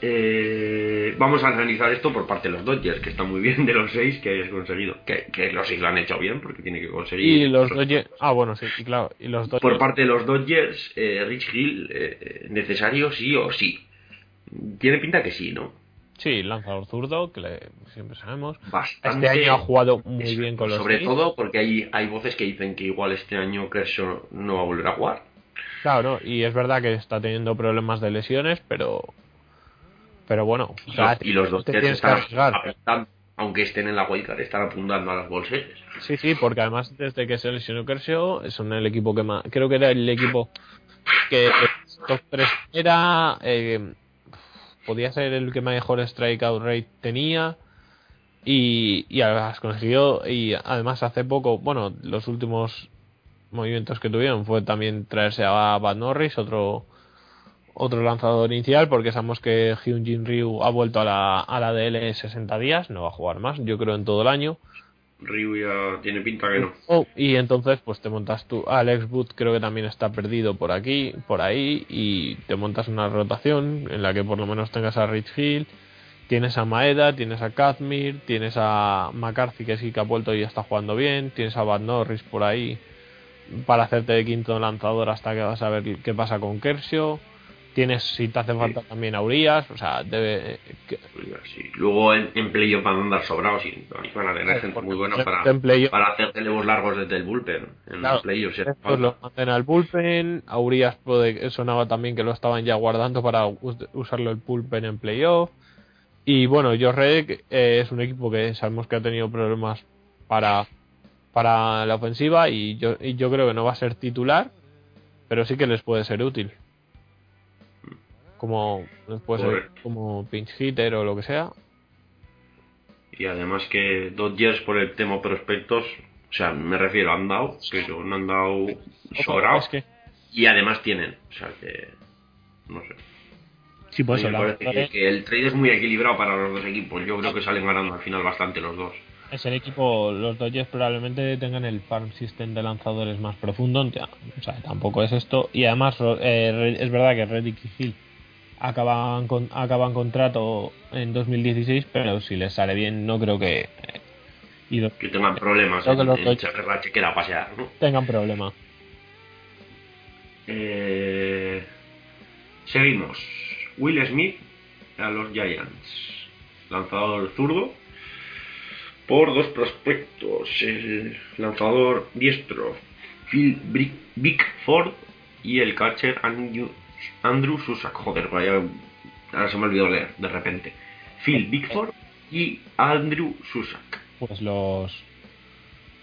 Eh, vamos a analizar esto por parte de los Dodgers, que está muy bien de los seis que hayas conseguido. Que, que los seis lo han hecho bien, porque tiene que conseguir. y los Dodgers, ah bueno, sí, y claro, y los Dodgers, Por parte de los Dodgers, eh, Rich Hill, eh, necesario sí o sí. Tiene pinta que sí, ¿no? sí, lanzador zurdo, que le- siempre sabemos. Bastante. Este año ha jugado muy bien con los Sobre todo porque hay, hay voces que dicen que igual este año Kershaw no va a volver a jugar. Claro, y es verdad que está teniendo problemas de lesiones, pero pero bueno, y los dos te tienes que están arriesgar. aunque estén en la wildcard, están apuntando a las bolsetes. Sí, sí, porque además desde que se lesionó Kershaw son el equipo que más, creo que era el equipo que top 3 era eh, podía ser el que mejor strikeout rate tenía y, y además consiguió y además hace poco, bueno, los últimos movimientos que tuvieron fue también traerse a Bad Norris, otro otro lanzador inicial, porque sabemos que Hyunjin Ryu ha vuelto a la, a la DL 60 días, no va a jugar más, yo creo en todo el año. Ryu ya tiene pinta que no. Oh, y entonces pues te montas tú, Alex Booth creo que también está perdido por aquí, por ahí, y te montas una rotación en la que por lo menos tengas a Rich Hill, tienes a Maeda, tienes a Kazmir, tienes a McCarthy que sí que ha vuelto y está jugando bien, tienes a Bad Norris por ahí para hacerte de quinto lanzador hasta que vas a ver qué pasa con Kershaw Tienes, si te hace falta también a Urias, o sea, debe. Sí. Luego en, en playoff van a andar sobrados y van a tener gente muy buena para, para hacer relevos largos desde el bullpen. En los playoffs. Pues lo manden al bullpen. A Urias puede, sonaba también que lo estaban ya guardando para usarlo el bullpen en playoff. Y bueno, Reddick eh, es un equipo que sabemos que ha tenido problemas para, para la ofensiva y yo, y yo creo que no va a ser titular, pero sí que les puede ser útil como puede ser como pinch hitter o lo que sea. Y además que Dodgers por el tema prospectos, o sea, me refiero, han dado, pero no han dado sobrado. Y además tienen, o sea que no sé. Sí, pues que, el trade es muy equilibrado para los dos equipos. Yo creo que salen ganando al final bastante los dos. Es el equipo, los Dodgers probablemente tengan el farm system de lanzadores más profundo. O sea, tampoco es esto. Y además, eh, es verdad que Reddick y Hill acaban, con, acaban contrato en 2016, pero si les sale bien, no creo que. Eh, que tengan problemas en, la chequera a pasear, ¿no? Tengan problema. Eh, seguimos. Will Smith a los Giants. Lanzador zurdo. Por dos prospectos. El lanzador diestro Phil Bickford y el catcher Andrew Andrew Susak, joder, ahora se me olvidó leer de repente. Phil Bickford y Andrew Susak. Pues los.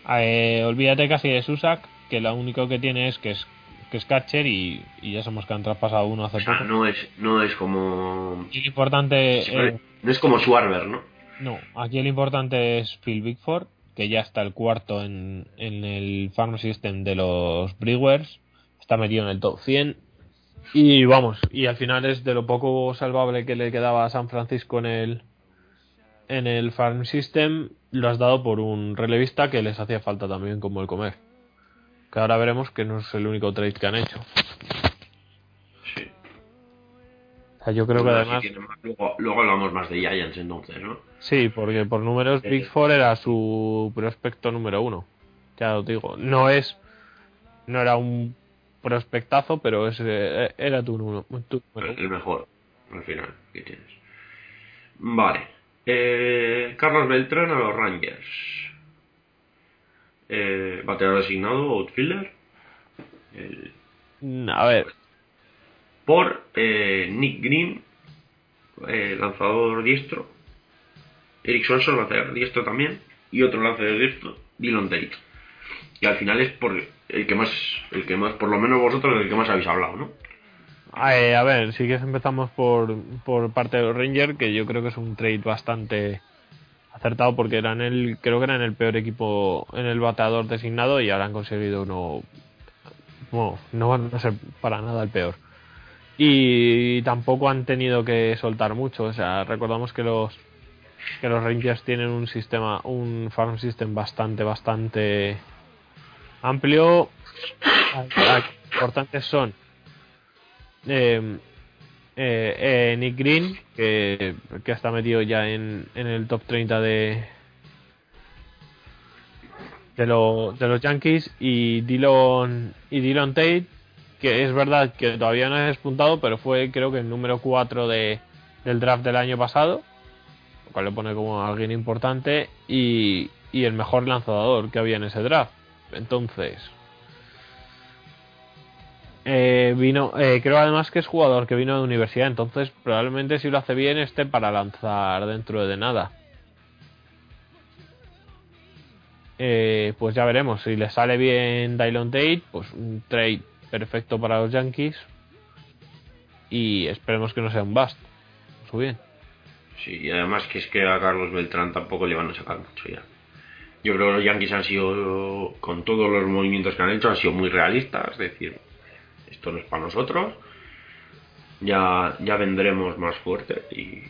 Eh, olvídate casi de Susak, que lo único que tiene es que es que es catcher y, ya somos que han traspasado uno hace poco. No es, no es como. Importante. Eh, no es como Schwarber, ¿no? No, aquí el importante es Phil Bickford, que ya está el cuarto en, en el farm system de los Brewers. Está metido en el top 100 y vamos, y al final es de lo poco salvable que le quedaba a San Francisco en el en el farm system, lo has dado por un relevista que les hacía falta también como el comer. Que ahora veremos que no es el único trade que han hecho. Sí. O sea, yo creo que además. luego, hablamos más de Giants entonces, ¿no? Sí, porque por números Big Four era su prospecto número uno. Ya lo digo. No es. No era un prospectazo, pero ese eh, era tu, tu El mejor, al final, que tienes. Vale. Eh, Carlos Beltrán a los Rangers. Eh, bateador designado, outfielder. Mm, a ver. Por eh, Nick Green, lanzador diestro. Eric Swanson, lanzador diestro también. Y otro lanzador diestro, Dylan Tate. Y al final es por el que más, el que más, por lo menos vosotros, el que más habéis hablado, ¿no? Eh, a ver, sí que empezamos por, por parte de los Rangers, que yo creo que es un trade bastante acertado porque eran el, creo que eran el peor equipo en el bateador designado y ahora han conseguido uno, bueno, no van a ser para nada el peor. Y tampoco han tenido que soltar mucho, o sea, recordamos que los que los Rangers tienen un sistema, un farm system bastante, bastante amplio. Importantes son eh, eh, Nick Green, que, que está metido ya en, en el top 30 de, de, de los Yankees, y Dylan, y Dylan Tate, que es verdad que todavía no es despuntado, pero fue creo que el número 4 de, del draft del año pasado, lo cual le pone como alguien importante, y, y el mejor lanzador que había en ese draft. Entonces, eh, vino, eh, creo además que es jugador que vino de universidad, entonces probablemente si lo hace bien esté para lanzar dentro de nada. Eh, pues ya veremos, si le sale bien Dylon Tate, pues un trade perfecto para los Yankees y esperemos que no sea un bust. su bien. Sí, y además que es que a Carlos Beltrán tampoco le van a sacar mucho ya. Yo creo que los Yankees han sido, con todos los movimientos que han hecho, han sido muy realistas, es decir, esto no es para nosotros, ya, ya vendremos más fuerte y,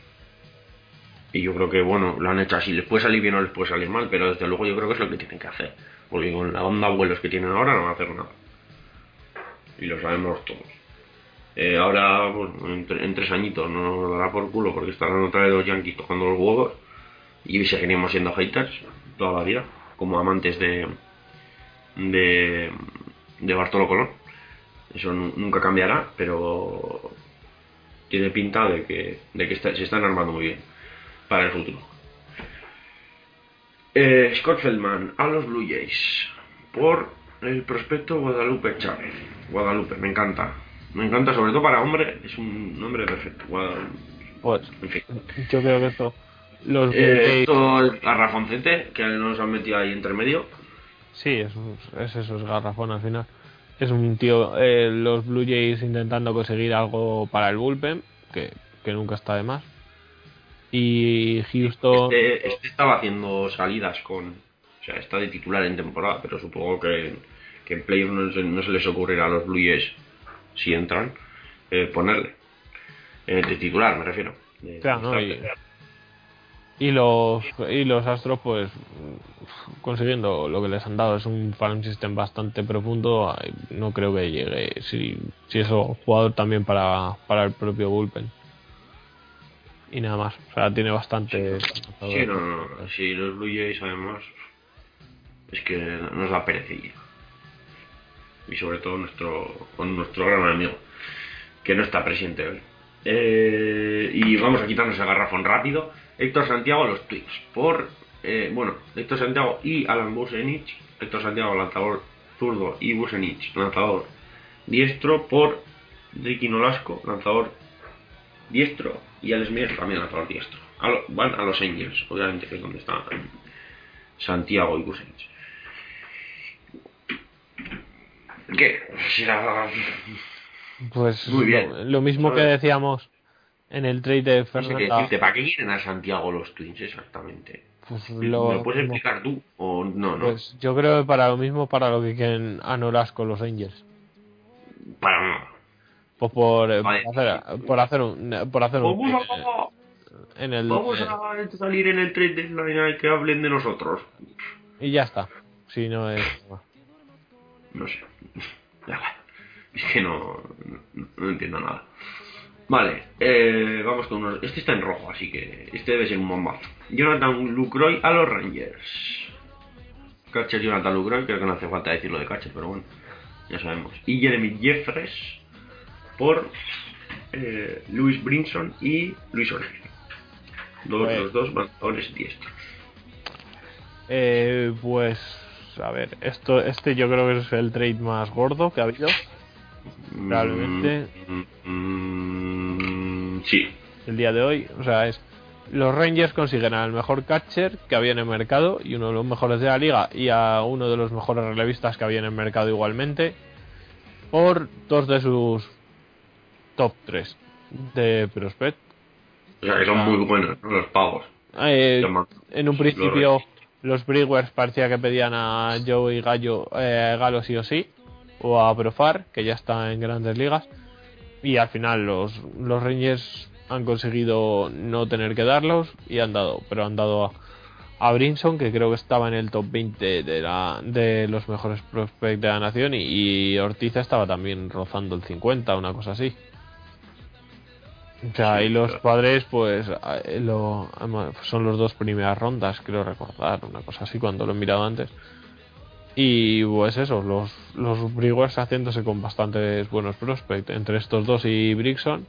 y yo creo que, bueno, lo han hecho así, les puede salir bien o les puede salir mal, pero desde luego yo creo que es lo que tienen que hacer, porque con la onda vuelos que tienen ahora no van a hacer nada. Y lo sabemos todos. Eh, ahora, bueno, en, tre- en tres añitos no nos dará por culo porque estarán otra vez los Yankees tocando los huevos y seguiremos siendo haters toda la vida, como amantes de de, de Bartolo Colón. Eso nu- nunca cambiará, pero tiene pinta de que, de que está- se están armando muy bien para el futuro. Eh, Scott Feldman a los Blue Jays por el prospecto Guadalupe Chávez. Guadalupe, me encanta. Me encanta, sobre todo para hombre, es un nombre perfecto. Guadalupe. Pues En fin. yo creo que esto. Los Eh, Jays- esto es garrafoncete que nos han metido ahí entre medio. Sí, es, es eso, es garrafón al final. Es un tío, eh, los Blue Jays intentando conseguir algo para el bullpen, que, que nunca está de más. Y Houston, Este, este estaba haciendo salidas con. O sea, está de titular en temporada, pero supongo que, que en playoff no, se- no se les ocurrirá a los Blue Jays, si entran, eh, ponerle. Eh, de titular, me refiero. De- Claro, ¿no? Y-. y los y los Astros, pues consiguiendo lo que les han dado. Es un farm system bastante profundo. No creo que llegue, si, si eso, jugador también para, para el propio bullpen. Y nada más. O sea, tiene bastante. Sí, no, no, no. Sí, los Blue Jays, además, es que nos da perecilla. Y sobre todo nuestro, con nuestro gran amigo, que no está presente hoy. Eh, y vamos a quitarnos el garrafón rápido. Héctor Santiago a los Twins. Por, eh, bueno, Héctor Santiago y Alan Busenich. Héctor Santiago, lanzador zurdo, y Busenich, lanzador diestro. Por Ricky Nolasco, lanzador diestro. Y Alex Miller también lanzador diestro. A lo- van a los Angels, obviamente, que es donde están Santiago y Busenich. ¿Qué? Será- Pues Muy bien. Lo, lo mismo que decíamos en el trade de No sé qué Fernanda. decirte, ¿para qué quieren a Santiago los Twins exactamente? Pues ¿Me lo, lo puedes explicar tú? O no, no. Pues yo creo que para lo mismo para lo que quieren a Nolasco los Angels. Para nada. Pues por, eh, Vale. por hacer por hacer un por hacer un Vamos a, en el vamos eh, a salir en el trade deadline y que hablen de nosotros. y ya está. Si no es No sé. Es que no, no, no entiendo nada. Vale, eh, vamos con unos. Este está en rojo, así que este debe ser un bombazo. Jonathan Lucroy a los Rangers. Catcher Jonathan Lucroy, creo que no hace falta decirlo de catcher, pero bueno, ya sabemos. Y Jeremy Jeffres por eh, Luis Brinson y Luis Oregiro. Dos, Los dos bateadores diestros. eh, pues a ver, esto este yo creo que es el trade más gordo que ha habido Probablemente. Mm, mm, sí, el día de hoy, o sea, es los Rangers consiguen al mejor catcher que había en el mercado y uno de los mejores de la liga y a uno de los mejores relevistas que había en el mercado igualmente por dos de sus top 3 de prospect. o sea que son muy buenos ¿no? los pagos. Eh, en un principio los Brewers parecía que pedían a Joey Gallo, eh, Galo sí o sí, o a Profar, que ya está en grandes ligas, y al final los, los Rangers han conseguido no tener que darlos y han dado, pero han dado a, a Brinson, que creo que estaba en el top 20 de, la, de los mejores prospects de la nación, y, y Ortiz estaba también rozando el 50, una cosa así. O sea, Sí, y los padres, pues, eh, lo, son los dos primeras rondas, creo recordar, una cosa así, cuando lo he mirado antes. Y pues eso, los, los Brewers haciéndose con bastantes buenos prospects. Entre estos dos y Brixon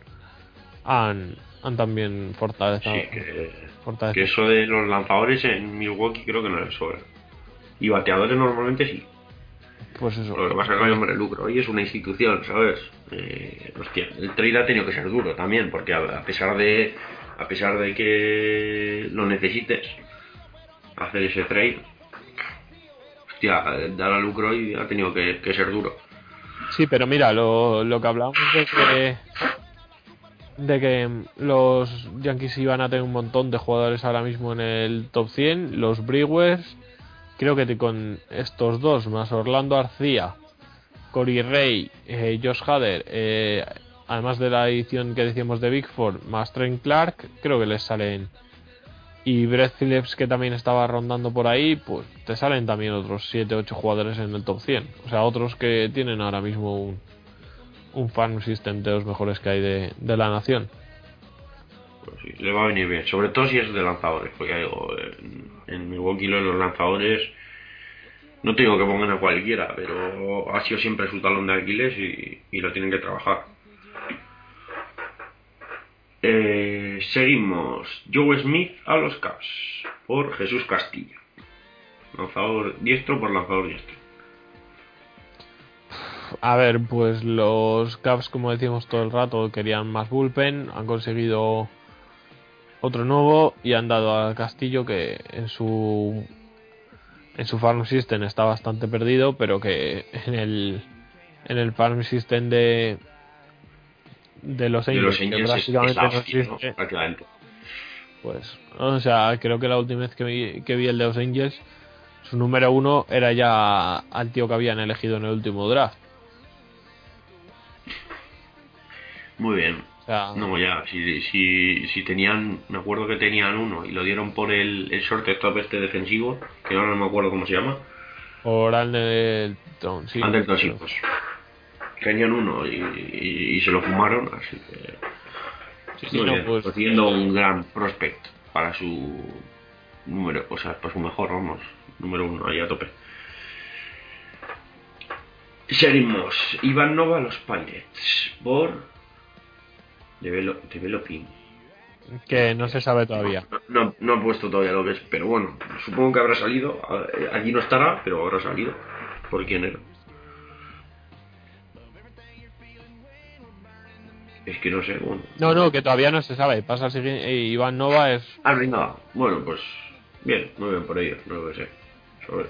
han, han también fortalecido. Sí, que, que fortalecido. eso de los lanzadores en Milwaukee creo que no les sobra. Y bateadores normalmente sí. Pues eso. Lo que pasa es que hay hombre lucro. Hoy es una institución, ¿sabes? Eh, hostia, el trade ha tenido que ser duro también, porque a, a pesar de a pesar de que lo necesites hacer ese trade, hostia, lucro y ha tenido que, ser duro. Sí, pero mira, lo, que hablamos de que los Yankees iban a tener un montón de jugadores ahora mismo en el top 100. Los Brewers, creo que con estos dos, más Orlando Arcía, Corey Ray, eh, Josh Hader, eh, además de la edición que decíamos de Bigford, más Trent Clark, creo que les salen. Y Brett Phillips, que también estaba rondando por ahí, pues te salen también otros 7-8 jugadores en el top 100. O sea, otros que tienen ahora mismo un, un farm system de los mejores que hay de, la nación. Pues sí, le va a venir bien, sobre todo si es de lanzadores, porque digo, en, en Milwaukee los lanzadores no tengo que pongan a cualquiera, pero ha sido siempre su talón de Aquiles y lo tienen que trabajar. Eh, seguimos. Joe Smith a los Cavs por Jesús Castilla. Lanzador diestro por lanzador diestro. A ver, pues los Cavs, como decíamos todo el rato, querían más bullpen, han conseguido otro nuevo y han dado a Castillo que en su en su farm system está bastante perdido, pero que en el en el farm system de de los De Angels, los que Angels es- prácticamente es no Afsi, ¿no? existe, Prácticamente. pues o sea creo que la última vez que vi, que vi el de los Angels su número uno era ya al tío que habían elegido en el último draft Muy bien. o sea No, ya, si, si, si tenían, me acuerdo que tenían uno y lo dieron por el, el shortstop este defensivo, que ahora no me acuerdo cómo se llama, por Anderton sí, pero- Silvos. Tenían uno y, y- y se lo fumaron, así que. sí, sí, no, pues, consiguiendo un gran prospect para su número, o sea, para su mejor, vamos, número uno, ahí a tope. Seguimos, Iván Nova a los Pirates por Develo- Developing. que no se sabe todavía No, no, no he puesto todavía lo que es, pero bueno, supongo que habrá salido. Allí no estará, pero habrá salido. ¿Por quién era? Es que no sé, bueno. No, no, que todavía no se sabe. Pasa el siguiente. Iván Nova es. Ah, venga, bueno, pues. Bien, muy bien por ellos, no lo sé. Sobre.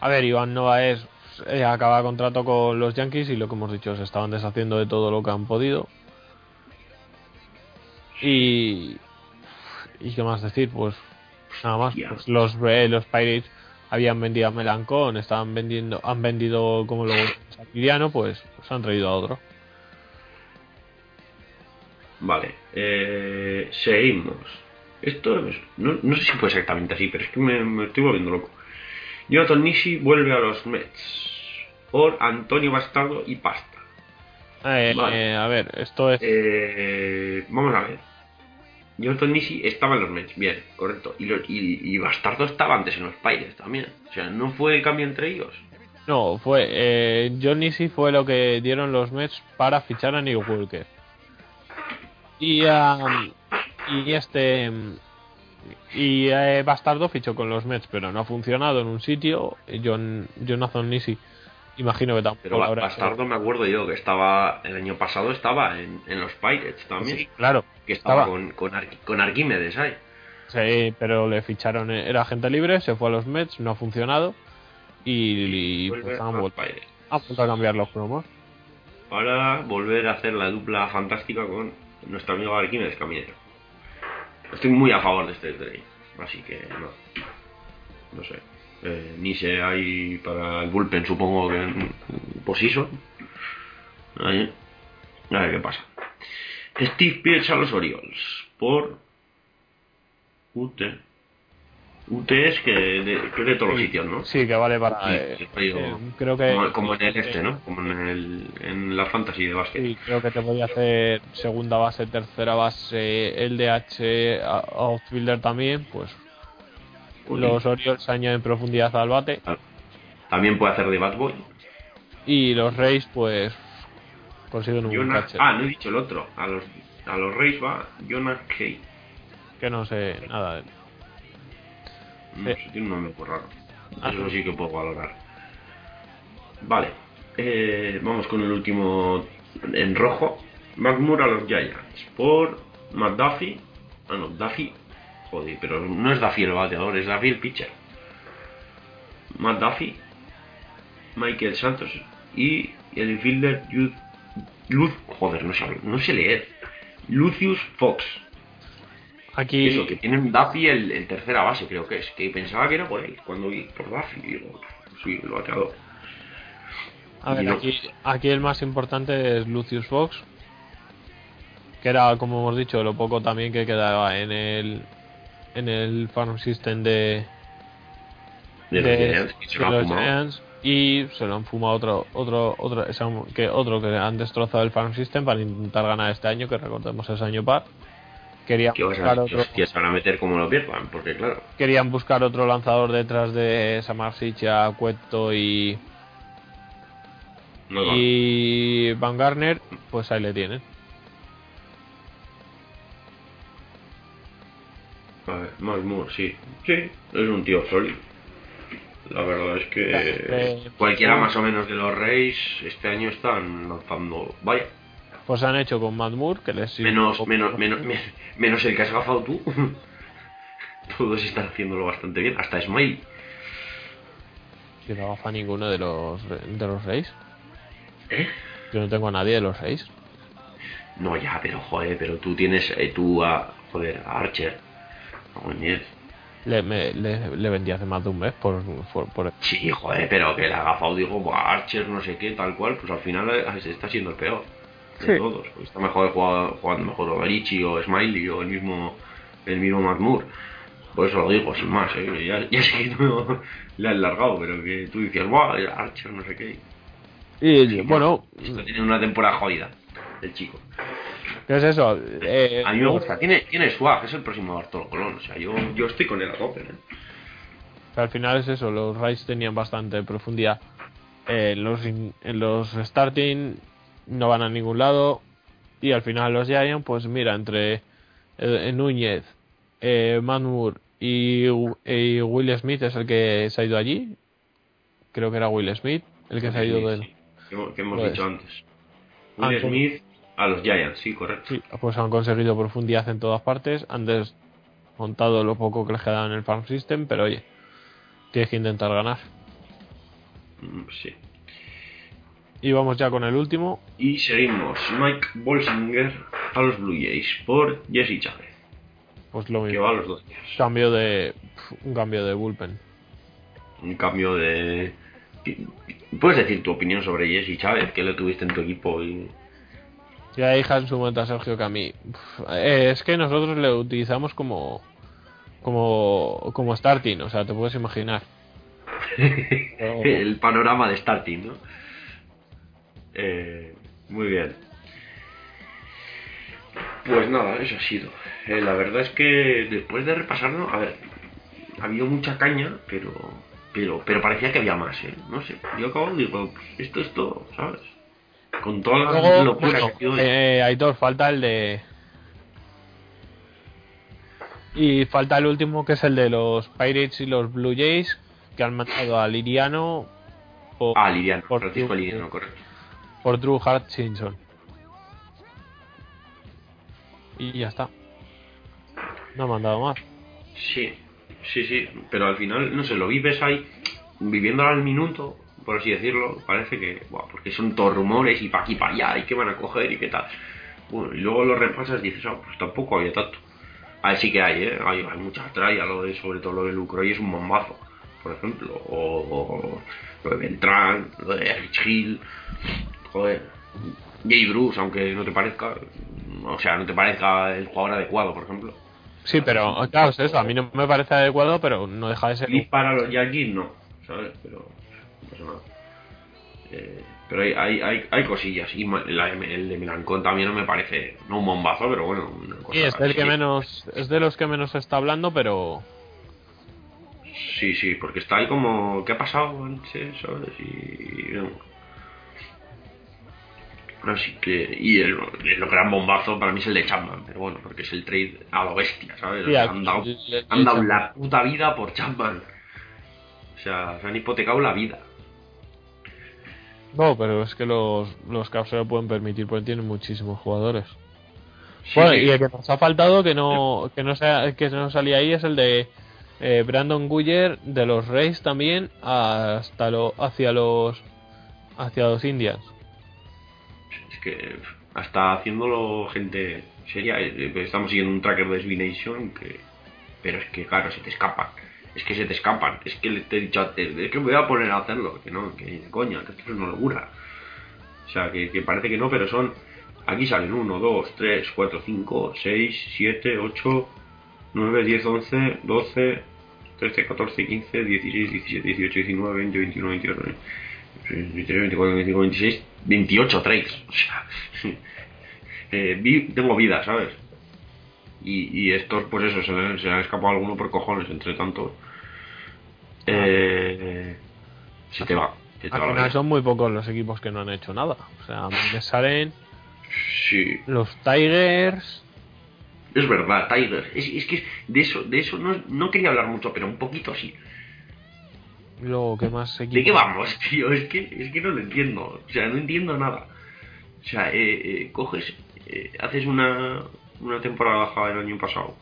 A ver, Iván Nova es. eh, acaba contrato con los Yankees y lo que hemos dicho, se estaban deshaciendo de todo lo que han podido. Y. ¿Y qué más decir? Pues. Nada más. Pues los, eh, los Pirates habían vendido a Melancón, estaban vendiendo. Han vendido como lo Sapiriano, pues, pues han traído a otro. Vale, eh, seguimos. Esto es- no, no sé si fue exactamente así, pero es que me, me estoy volviendo loco. Jonathan Nishi vuelve a los Mets por Antonio Bastardo y Pasta. Eh, Vale. eh, a ver, esto es. Eh, vamos a ver. Jonathan Nishi estaba en los Mets, bien, correcto. Y, y, y Bastardo estaba antes en los Pirates también. O sea, no fue el cambio entre ellos. No, fue. Eh, John Nisi fue lo que dieron los Mets para fichar a Neil Walker. Y, um, y este. Y eh, Bastardo fichó con los Mets, pero no ha funcionado en un sitio. John, Jonathan Nisi, imagino que tampoco Pero habrá Bastardo me acuerdo yo que estaba, el año pasado estaba en, en los Pirates también. Sí, claro. que estaba, estaba. con, con, Ar- con Arquímedes ahí. Sí, pero le ficharon, eh, era agente libre, se fue a los Mets, no ha funcionado. Y, y, pues a han vuelto, Pirates. han vuelto a cambiar los cromos. Para volver a hacer la dupla fantástica con nuestro amigo Arquímedes Caminero. Estoy muy a favor de este trade, así que no. No sé. Eh, ni sé hay para el bullpen, supongo que en position. Ahí. A ver qué pasa. Steve Pierce a los Orioles por UT. UT es que de, que de todos los sitios, ¿no? Sí, que vale para. Sí, eh, eh, creo que. Como, como en el este, ¿no? Como en, el, en la fantasy de básquet. Sí, creo que te podía hacer segunda base, tercera base, LDH, outfielder también. Pues Uy. los Orioles añaden profundidad al bate. También puede hacer de Bad Boy. Y los Rays, pues consiguen un Jonah- catcher. ah, no he dicho el otro. A los, a los Reyes va Jonah Kay. Que no sé nada de él. No sé, tiene un nombre muy raro. Ah, Eso sí. que puedo valorar. Vale. Eh, vamos con el último en rojo. McMurray a los Giants. Por Matt Duffy. Ah, no, Duffy. Joder, pero no es Duffy el bateador, es Duffy el pitcher. Matt Duffy. Michael Santos. Y el infielder Luz. Joder, no sé, no sé leer. Lucius Fox. Aquí, Eso, que tienen Duffy el, el tercera base, creo que es. Que pensaba que era por él, cuando vi por Duffy. Digo, sí, el bateador. a ver, y no. aquí, aquí el más importante es Lucius Fox, que era, como hemos dicho, lo poco también que quedaba en el en el farm system de, De, los Giants, lo de los y se lo han fumado otro otro otro que otro que han destrozado el farm system para intentar ganar este año que recordemos es año par querían vas a, buscar que otro hostias van a meter como lo pierdan, porque claro. querían buscar otro lanzador detrás de Samarsicha, Cueto y y Van Garner pues ahí le tienen A ver, Mark Moore, sí. Sí, es un tío sólido. La verdad es que Eh, cualquiera pues- más o menos de los Reyes este año están lanzando. Vaya, pues han hecho con Matt Moore que les menos, menos, menos, me- menos el que has gafado tú. Todos están haciéndolo bastante bien, hasta Smile. Yo no agafa ninguno de los de los Reyes. ¿Eh? Yo no tengo a nadie de los Reyes. No, ya, pero joder, pero tú tienes, eh, tú a, joder, a Archer. Diez. Le, me- le, le vendí hace más de un mes por, por, por- Sí, joder, pero que el agafado digo, "Buah, Archer no sé qué, tal cual, pues al final eh, está siendo el peor de Sí. todos. Pues está mejor jugando, mejor Overichi o Smiley o el mismo el mismo Moore. Por eso lo digo, sin más, ¿eh? ya, ya sé que no le han largado, pero que tú decías, guau, Archer no sé qué. Y bueno, Esto tiene una temporada jodida, el chico. ¿qué es eso? Eh, A mí me gusta, tiene, tiene swag, es el próximo Bartolo Colón, o sea, yo, yo estoy con él a tope, ¿eh? al final es eso, los Rays tenían bastante profundidad. Eh, los in- en los starting no van a ningún lado. Y al final los Giants, pues mira, entre eh, Núñez, eh, Moore y, y Will Smith es el que se ha ido allí. Creo que era Will Smith el que se ha ido Sí, del. sí, que hemos- que hemos Pues. dicho antes. Will. Smith a los Giants, sí, correcto. Pues han conseguido profundidad en todas partes. Han desmontado lo poco que les quedaba en el farm system, pero oye, tienes que intentar ganar. Mm, Sí. Y vamos ya con el último. Y seguimos. Mike Bolsinger a los Blue Jays por Jesse Chávez, Pues lo que mismo. va a los dos días. Cambio de. Un cambio de bullpen. Un cambio de. ¿Puedes decir tu opinión sobre Jesse Chávez, que le tuviste en tu equipo? y Ya dije en su momento a Sergio que a mí. es que nosotros le utilizamos como. Como. Como starting, o sea, te puedes imaginar. El panorama de starting, ¿no? Eh, muy bien. Pues nada, eso ha sido. Eh, la verdad es que después de repasarlo, a ver, ha habido mucha caña, pero pero pero parecía que había más, ¿eh? No sé, yo acabo digo, pues, esto es todo, ¿sabes? Con toda la Luego, locura bueno, que ha sido eh, Aitor, falta el de. Y falta el último que es el de los Pirates y los Blue Jays, que han mandado a Liriano por, Ah, Liriano, por Francisco Drew- Liriano, correcto. Por Drew Hutchinson. Y ya está. No han mandado más. Sí, sí, sí, pero al final, no sé, lo vives ahí, viviéndolo al minuto, por así decirlo, parece que, buah, porque son todos rumores y pa' aquí, pa' allá, y qué van a coger y qué tal. Bueno, y luego lo repasas y dices, ah, pues tampoco había tanto. A ver, sí que hay, ¿eh? Hay, hay mucha tralla, lo de, sobre todo lo de Lucro y es un bombazo, por ejemplo, o, o lo de Beltrán, lo de Rich Hill, joder, Jay Bruce, aunque no te parezca, o sea, no te parezca el jugador adecuado, por ejemplo. Sí, pero claro, es eso. A mí no me parece adecuado, pero no deja de ser. Y para los Yankees no, ¿sabes? Pero no pasa nada. Eh, pero hay, hay, hay, hay cosillas. Y la- el de Milancón también no me parece, no un bombazo, pero bueno, una cosa. Sí, es del que menos, es de los que menos se está hablando, pero Sí, sí, porque está ahí como, ¿qué ha pasado antes? ¿Sabes? Y. bueno. Así que. Y el, el gran bombazo para mí es el de Chapman, pero bueno, porque es el trade a lo bestia, ¿sabes? Sí, O sea, aquí han dado, le- han dado la puta vida por Chapman. O sea, se han hipotecado la vida. no, pero es que los, los Cavs se lo pueden permitir porque tienen muchísimos jugadores. Sí, bueno, sí. y el que nos ha faltado que no, que no sea, que no salía ahí es el de eh, Brandon Guyer de los Rays también hasta lo, hacia los hacia los Indians. Que hasta haciéndolo gente seria. Eh, Estamos siguiendo un tracker de Svination que. Pero es que, claro, se te escapan. Es que se te escapan. Es que le- te he dicho es que me voy a poner a hacerlo. Que no, que coña, que esto es una locura. O sea, que, que parece que no, pero son. Aquí salen 1, 2, 3, 4, 5, 6, 7, 8, 9, 10, 11, 12, 13, 14, 15, 16, 17, 18, 19, 20, 21, 22, 23, 24, 25, 26, 28 trades. O sea, eh, vi- tengo vida, ¿sabes? Y, y estos, pues eso, se, le- se le han escapado alguno por cojones, entre tanto. Eh, se te va. Se te Al va la final vida. son muy pocos los equipos que no han hecho nada. O sea, me salen Sí, los Tigers. es verdad, Tiger. Es, es que de eso, de eso no, no quería hablar mucho, pero un poquito sí. Luego, ¿qué más equipos? ¿De qué vamos, tío? Es que, es que no lo entiendo. O sea, no entiendo nada. O sea, eh, eh, coges, eh, haces una, una temporada baja del año pasado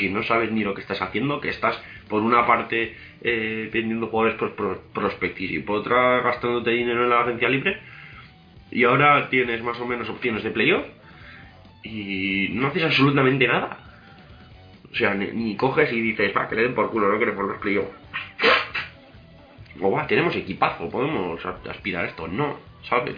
que no sabes ni lo que estás haciendo, que estás por una parte eh, vendiendo jugadores por, por prospectis y por otra gastándote dinero en la agencia libre y ahora tienes más o menos opciones de playoff y no haces absolutamente nada. O sea, ni, ni coges y dices, va, que le den por culo, no queremos los playoffs. O va, tenemos equipazo, podemos aspirar a esto. No, ¿sabes?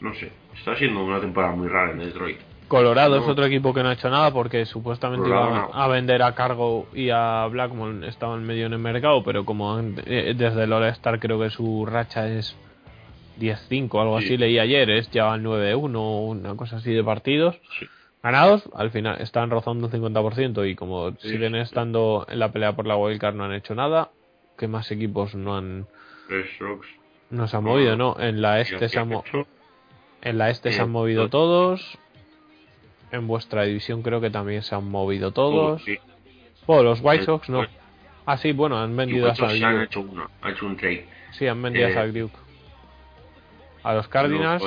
No sé, está siendo una temporada muy rara en Detroit. Colorado No. es otro equipo que no ha hecho nada porque supuestamente Colorado iba no. a vender a Cargo y a Blackmon estaban medio en el mercado, pero como eh, desde el All-Star creo que su racha es 10-5 o algo Sí. así, leí ayer, es ya el 9-1 una cosa así de partidos Sí. ganados, al final están rozando un 50% y como Sí, siguen estando en la pelea por la wildcard no han hecho nada, ¿qué más equipos no han no se han movido? No, en la este se han, en la este se Eh, han movido pues- todos. En vuestra división creo que también se han movido todos. sí. Oh, los White Eh, Sox no. Ah, sí, bueno, han vendido a trade. Sí, han vendido a eh, Sagriuk. A los Cardinals.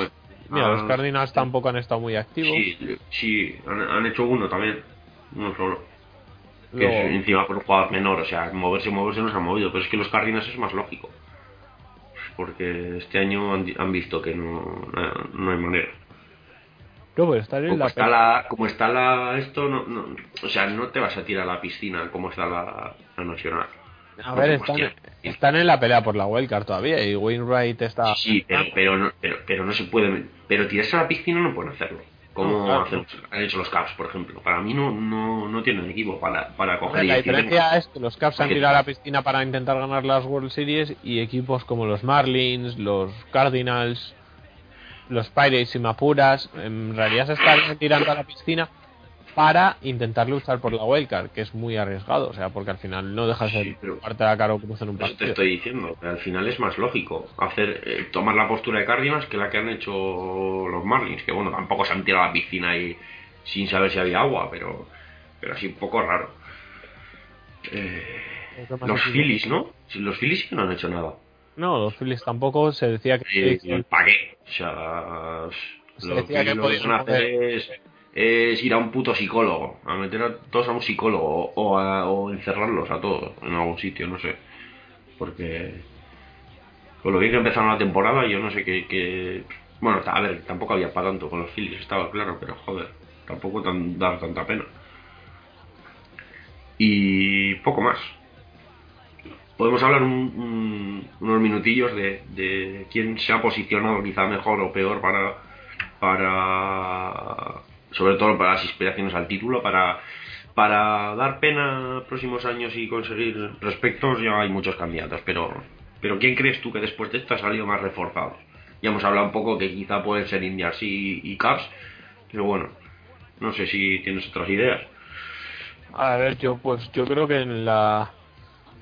Mira, los Cardinals tampoco han estado muy activos. Sí, sí, han, han hecho uno también. Uno solo. Que Luego- es encima por un jugador menor, o sea, moverse, moverse no se han movido, pero es que los Cardinals es más lógico. Porque este año han, han visto que no, no hay manera. No, en Como la está la, como está la esto, no, no, o sea, no te vas a tirar a la piscina como está la, la nacional. A ver, están, están en la pelea por la wildcard todavía. Y Wainwright está. Sí, pero, pero, no, pero, pero no se puede. Pero tirarse a la piscina no pueden hacerlo. Como No, claro. hacen- han hecho los Caps, por ejemplo. Para mí no, no, no tienen equipo para, para coger la diferencia es que los Caps han tirado a la piscina para intentar ganar las World Series y equipos como los Marlins, los Cardinals, los Pirates y Mapuras en realidad se están tirando a la piscina para intentar luchar por la wildcard, que es muy arriesgado, o sea, porque al final no deja de ser Sí, pero- parte de la cara o cruz en un Eso te partido. estoy diciendo, que al final es más lógico hacer eh, tomar la postura de Cardinals que la que han hecho los Marlins, que bueno, tampoco se han tirado a la piscina y sin saber si había agua, pero pero así un poco raro. Eh, ¿Qué más los? Phillies, ¿no? Los Phillies que no han hecho nada. No, los Phillies tampoco se decía que Eh, ¿Para qué? O sea, Se que lo que podían van a hacer es, es ir a un puto psicólogo, a meter a todos a un psicólogo o, a- encerrarlos a todos en algún sitio, no sé. Porque con lo bien que empezaron la temporada, yo no sé qué. qué- Bueno, a ver, tampoco había para tanto con los Phillies, estaba claro, pero joder, tampoco tan, dar tanta pena. Y poco más. Podemos hablar un- unos minutillos de, de quién se ha posicionado quizá mejor o peor para, para sobre todo para las aspiraciones al título, para, para dar pena próximos años y conseguir respectos, ya hay muchos candidatos, pero, pero ¿quién crees tú que después de esto ha salido más reforzado? Ya hemos hablado un poco que quizá pueden ser Indians y, y Cubs, pero bueno, no sé si tienes otras ideas. A ver, yo pues yo creo que en la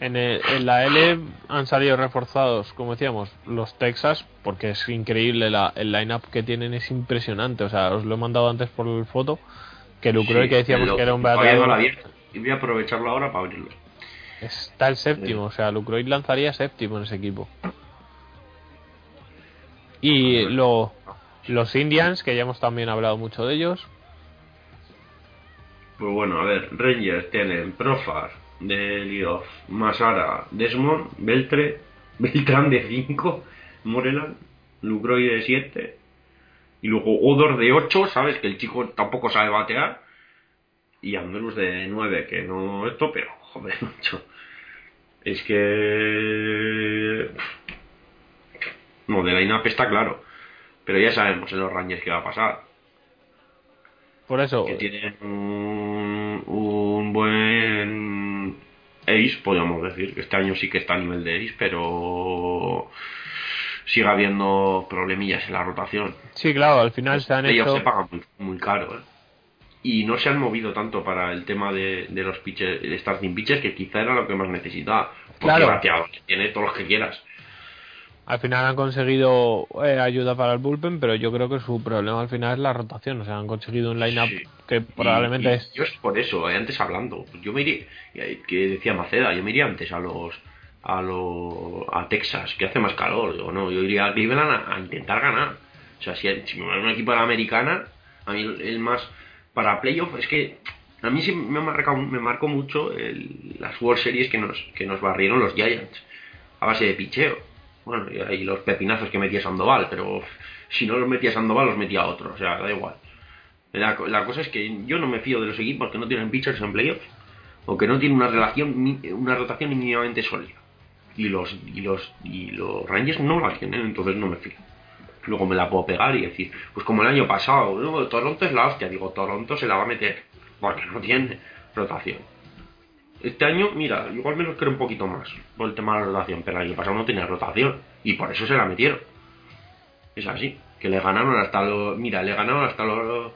en, el- en la L han salido reforzados, como decíamos, los Texas, porque es increíble la, el lineup que tienen es impresionante. O sea, os lo he mandado antes por el foto que Lucroy Sí, que decíamos lo- que era un bateador y voy a aprovecharlo ahora para abrirlo. está el séptimo, o sea, Lucroy lanzaría séptimo en ese equipo. Y lo, los Indians, que ya hemos también hablado mucho de ellos, Pues bueno, a ver, Rangers tienen Profar de Leadoff, Masara, Desmond, Beltre, Beltrán de 5, Moreland, Lucroy de 7, Y luego Odor de 8, ¿sabes? Que el chico tampoco sabe batear. Y Andrus de 9, que no esto, pero joder, macho. Es que. No, de line-up está claro. Pero ya sabemos en los Rangers qué va a pasar. Por eso, Que tienen un, un buen ace, podríamos decir. Que este año sí que está a nivel de ace, pero sigue habiendo problemillas en la rotación. sí, claro, al final se han Ellos hecho... se pagan muy, muy caro, ¿eh? Y no se han movido tanto para el tema de, de los pitchers, de starting pitchers, que quizá era lo que más necesitaba. Porque Claro. tiene todos los que quieras. Al final han conseguido eh, ayuda para el bullpen, pero yo creo que su problema al final es la rotación. O sea, han conseguido un line-up Sí. que probablemente Y- y es... Yo es por eso, eh, antes hablando. Yo me iría, que decía Maceda, yo me iría antes a los. a los. a Texas, que hace más calor. Yo no, yo iría a Cleveland a, a intentar ganar. O sea, si, si me va a un equipo de la americana, a mí el, el más. para playoff, es que. A mí sí me marcó, me marcó mucho el- las World Series que nos, que nos barrieron los Giants. A base de picheo. Bueno, y los pepinazos que metía Sandoval, pero si no los metía Sandoval, los metía otro. O sea, da igual. La, la cosa es que yo no me fío de los equipos que no tienen pitchers en playoffs o que no tienen una relación una rotación mínimamente sólida. Y los y los y los Rangers no la tienen, entonces no me fío. Luego me la puedo pegar y decir, pues como el año pasado, Toronto es la hostia, digo, Toronto se la va a meter porque no tiene rotación. Este año, mira, igual me lo creo un poquito más por el tema de la rotación, pero el año pasado no tenía rotación y por eso se la metieron. Es así, que le ganaron hasta los. Mira, le ganaron hasta los.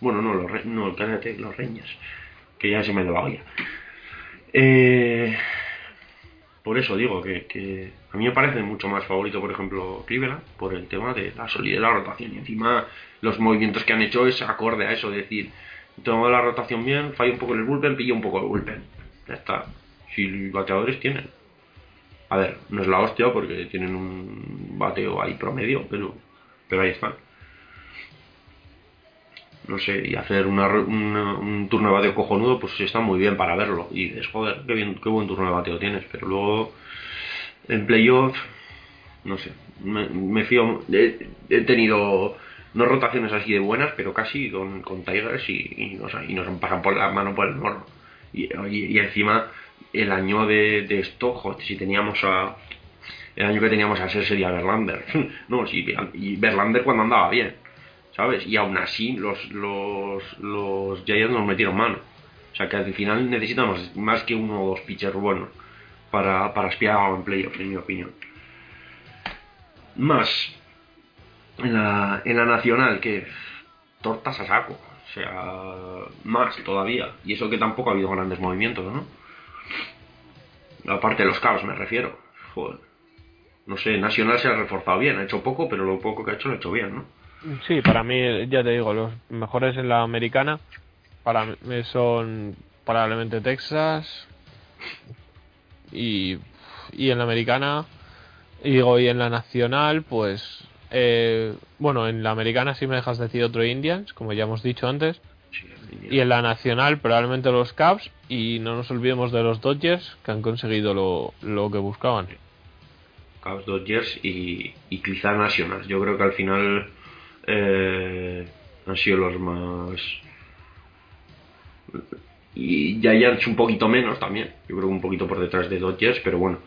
Bueno, no, los, Re- no, cállate, los Rangers, que ya se me la olla. Eh, por eso digo que, a mí me parece mucho más favorito, por ejemplo, Cleveland, por el tema de la solidez de la rotación. Y encima, los movimientos que han hecho es acorde a eso, es decir, tomo la rotación bien, fallo un poco en el bullpen, pillo un poco el bullpen. Ya está. Si bateadores tienen. A ver, no es la hostia porque tienen un bateo ahí promedio, pero, pero ahí están. No sé, y hacer una, una- un turno de bateo cojonudo, pues está muy bien para verlo. Y dices, joder, qué, bien, qué buen turno de bateo tienes, pero luego en playoff, no sé, me, fío. He, he tenido no rotaciones así de buenas, pero casi con, con Tigers y, y, o sea, y nos pasan por la mano por el morro. Y, encima, el año de, de si teníamos a. El año que teníamos a ser sería Verlander. no, sí, y Verlander cuando andaba bien, ¿sabes? Y aún así, los, los, los Giants nos metieron mano. O sea que al final necesitamos más que uno o dos pitchers buenos para, para aspirar a un playoff, en mi opinión. Más en la, en la nacional, que tortas a saco. Sea, más todavía. Y eso que tampoco ha habido grandes movimientos, ¿no? Aparte de los cabos, me refiero. No sé, Nacional se ha reforzado bien. Ha hecho poco, pero lo poco que ha hecho lo ha hecho bien, ¿no? Sí, para mí, ya te digo, los mejores en la americana para mí son probablemente Texas y, y en la americana, y digo, y en la nacional, pues, eh, bueno, en la americana sí me dejas decir otro Indians, como ya hemos dicho antes, Sí, y en la nacional probablemente los Cubs, y no nos olvidemos de los Dodgers, que han conseguido lo, lo que buscaban. Cubs, Dodgers y, y quizá Nationals. Yo creo que al final eh, han sido los más. Y Giants un poquito menos también. Yo creo que un poquito por detrás de Dodgers, pero bueno.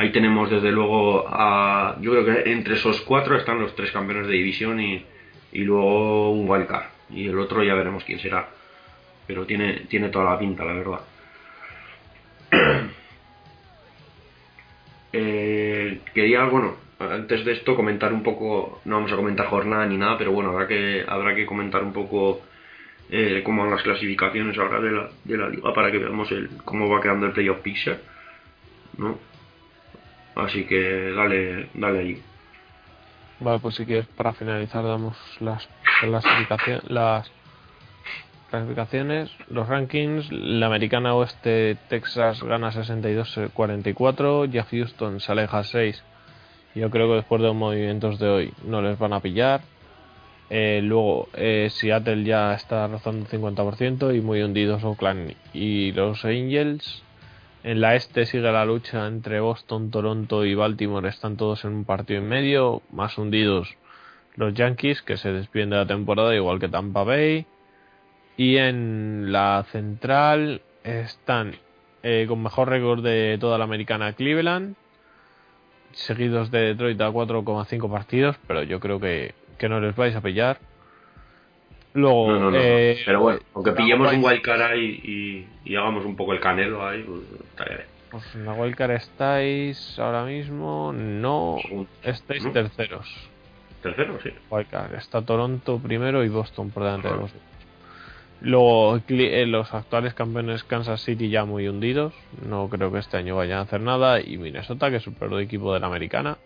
Ahí tenemos desde luego a. Yo creo que entre esos cuatro están los tres campeones de división y, luego un wildcard. Y el otro ya veremos quién será. Pero tiene, tiene toda la pinta, la verdad. Eh, quería, bueno, antes de esto comentar un poco, no vamos a comentar jornada ni nada, pero bueno, habrá que, habrá que comentar un poco eh, cómo van las clasificaciones ahora de la, de la liga para que veamos cómo va quedando el playoff picture, ¿no? Así que dale, dale ahí. Vale, pues si quieres, para finalizar, damos las clasificación- las clasificaciones, los rankings. La americana oeste, Texas gana 62-44, ya Houston se aleja 6. Yo creo que después de los movimientos de hoy no les van a pillar. Eh, luego, eh, Seattle ya está rozando el 50% y muy hundidos Oakland y los Angels. En la este sigue la lucha entre Boston, Toronto y Baltimore. Están todos en un partido en medio. Más hundidos los Yankees, que se despiden de la temporada igual que Tampa Bay. Y en la central están eh, con mejor récord de toda la americana Cleveland, seguidos de Detroit a 4,5 partidos, pero yo creo que, que no les vais a pillar. Luego, No, no, no. eh, Pero bueno, aunque pillemos un wildcard ahí y, y hagamos un poco el canelo ahí, pues estaría bien. Pues en la wildcard estáis ahora mismo, no, estáis ¿no? terceros. Tercero, sí. Wildcard. Está Toronto primero y Boston por delante de vosotros. Luego, eh, los actuales campeones Kansas City ya muy hundidos. No creo que este año vayan a hacer nada. Y Minnesota, que es el peor equipo de la americana.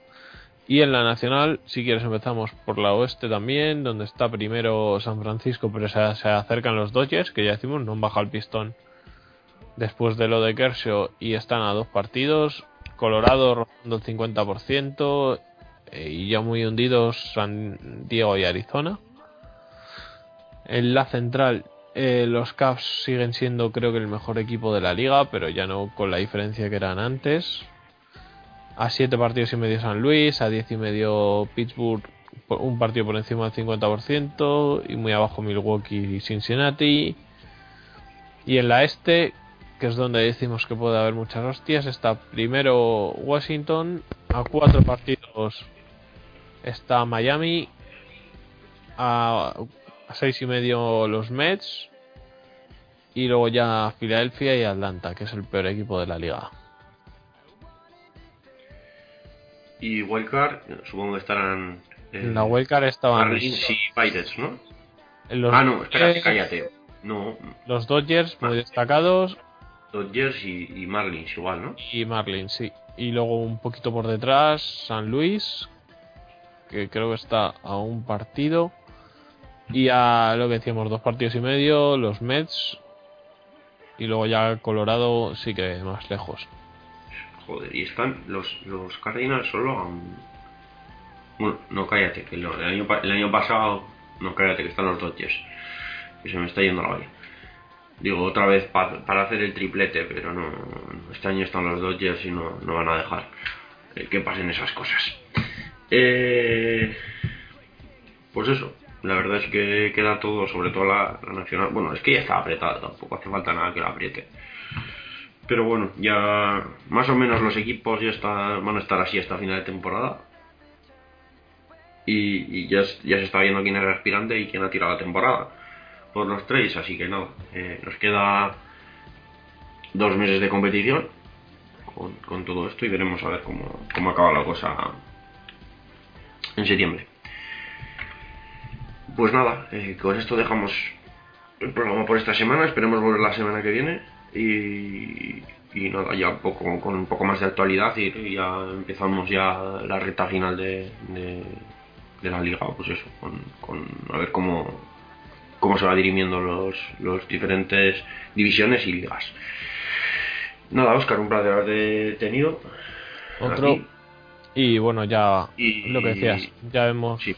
Y en la nacional, si quieres, empezamos por la oeste también, donde está primero San Francisco, pero se, se acercan los Dodgers, que ya decimos, no han bajado el pistón después de lo de Kershaw y están a dos partidos. Colorado rozando el 50% eh, y ya muy hundidos San Diego y Arizona. En la central, eh, los Cavs siguen siendo, creo que, el mejor equipo de la liga, pero ya no con la diferencia que eran antes. A 7 partidos y medio San Luis, a 10 y medio Pittsburgh, un partido por encima del 50%, y muy abajo Milwaukee y Cincinnati. Y en la este, que es donde decimos que puede haber muchas hostias, está primero Washington, a 4 partidos está Miami, a, a seis y medio los Mets y luego ya Filadelfia y Atlanta, que es el peor equipo de la liga. Y wildcard, supongo que estarán. eh, En la wildcard estaban Marlins y Pirates, ¿no? los, ah, no, espérate, eh, cállate. No, los Dodgers muy destacados Dodgers y, y Marlins igual, ¿no? y Marlins, sí. Y luego un poquito por detrás San Luis, que creo que está a un partido. Y a lo que decíamos, dos partidos y medio, los Mets. Y luego ya Colorado sí que más lejos. Joder, y están los, los Cardinals solo a un... Bueno, no cállate, que el, año, el año pasado... No cállate, que están los Dodgers. Que se me está yendo la olla. Digo, otra vez pa- para hacer el triplete, pero no... Este año están los Dodgers y no, no van a dejar que pasen esas cosas. Eh, pues eso, la verdad es que queda todo, sobre todo la, la nacional. Bueno, es que ya está apretada, tampoco hace falta nada que la apriete. Pero bueno, ya más o menos los equipos ya está, van a estar así hasta final de temporada. Y, ya, ya se está viendo quién es el aspirante y quién ha tirado la temporada por los tres. Así que no, eh, nos queda dos meses de competición con, con todo esto y veremos a ver cómo, cómo acaba la cosa en septiembre. Pues nada, eh, con esto dejamos el programa por esta semana. Esperemos volver la semana que viene. Y, y nada, ya un poco, con un poco más de actualidad. Y, y ya empezamos ya la recta final de, de, de la liga. Pues eso, con, con a ver cómo, cómo se va dirimiendo los, los diferentes divisiones y ligas. Nada, Oscar, un placer haberte tenido. Otro. Aquí. Y bueno, ya Y- lo que decías, ya vemos. Sí.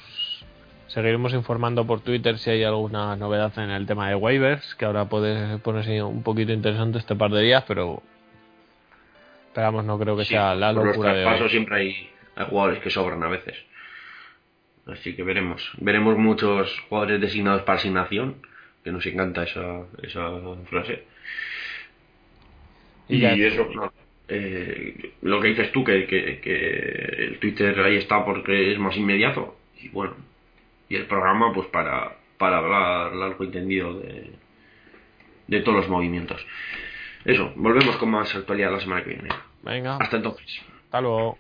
Seguiremos informando por Twitter si hay alguna novedad en el tema de waivers, que ahora puede ponerse un poquito interesante este par de días, pero esperamos no creo que Sí, sea la locura de hoy. siempre hay, hay jugadores que sobran a veces. Así que veremos. Veremos muchos jugadores designados para asignación, que nos encanta esa, esa frase. Y eso, no. Eh, lo que dices tú, que, que, que el Twitter ahí está porque es más inmediato. Y bueno, y el programa pues para, para hablar largo y tendido de, de todos los movimientos. Eso, volvemos con más actualidad la semana que viene. Venga, Hasta entonces. hasta luego.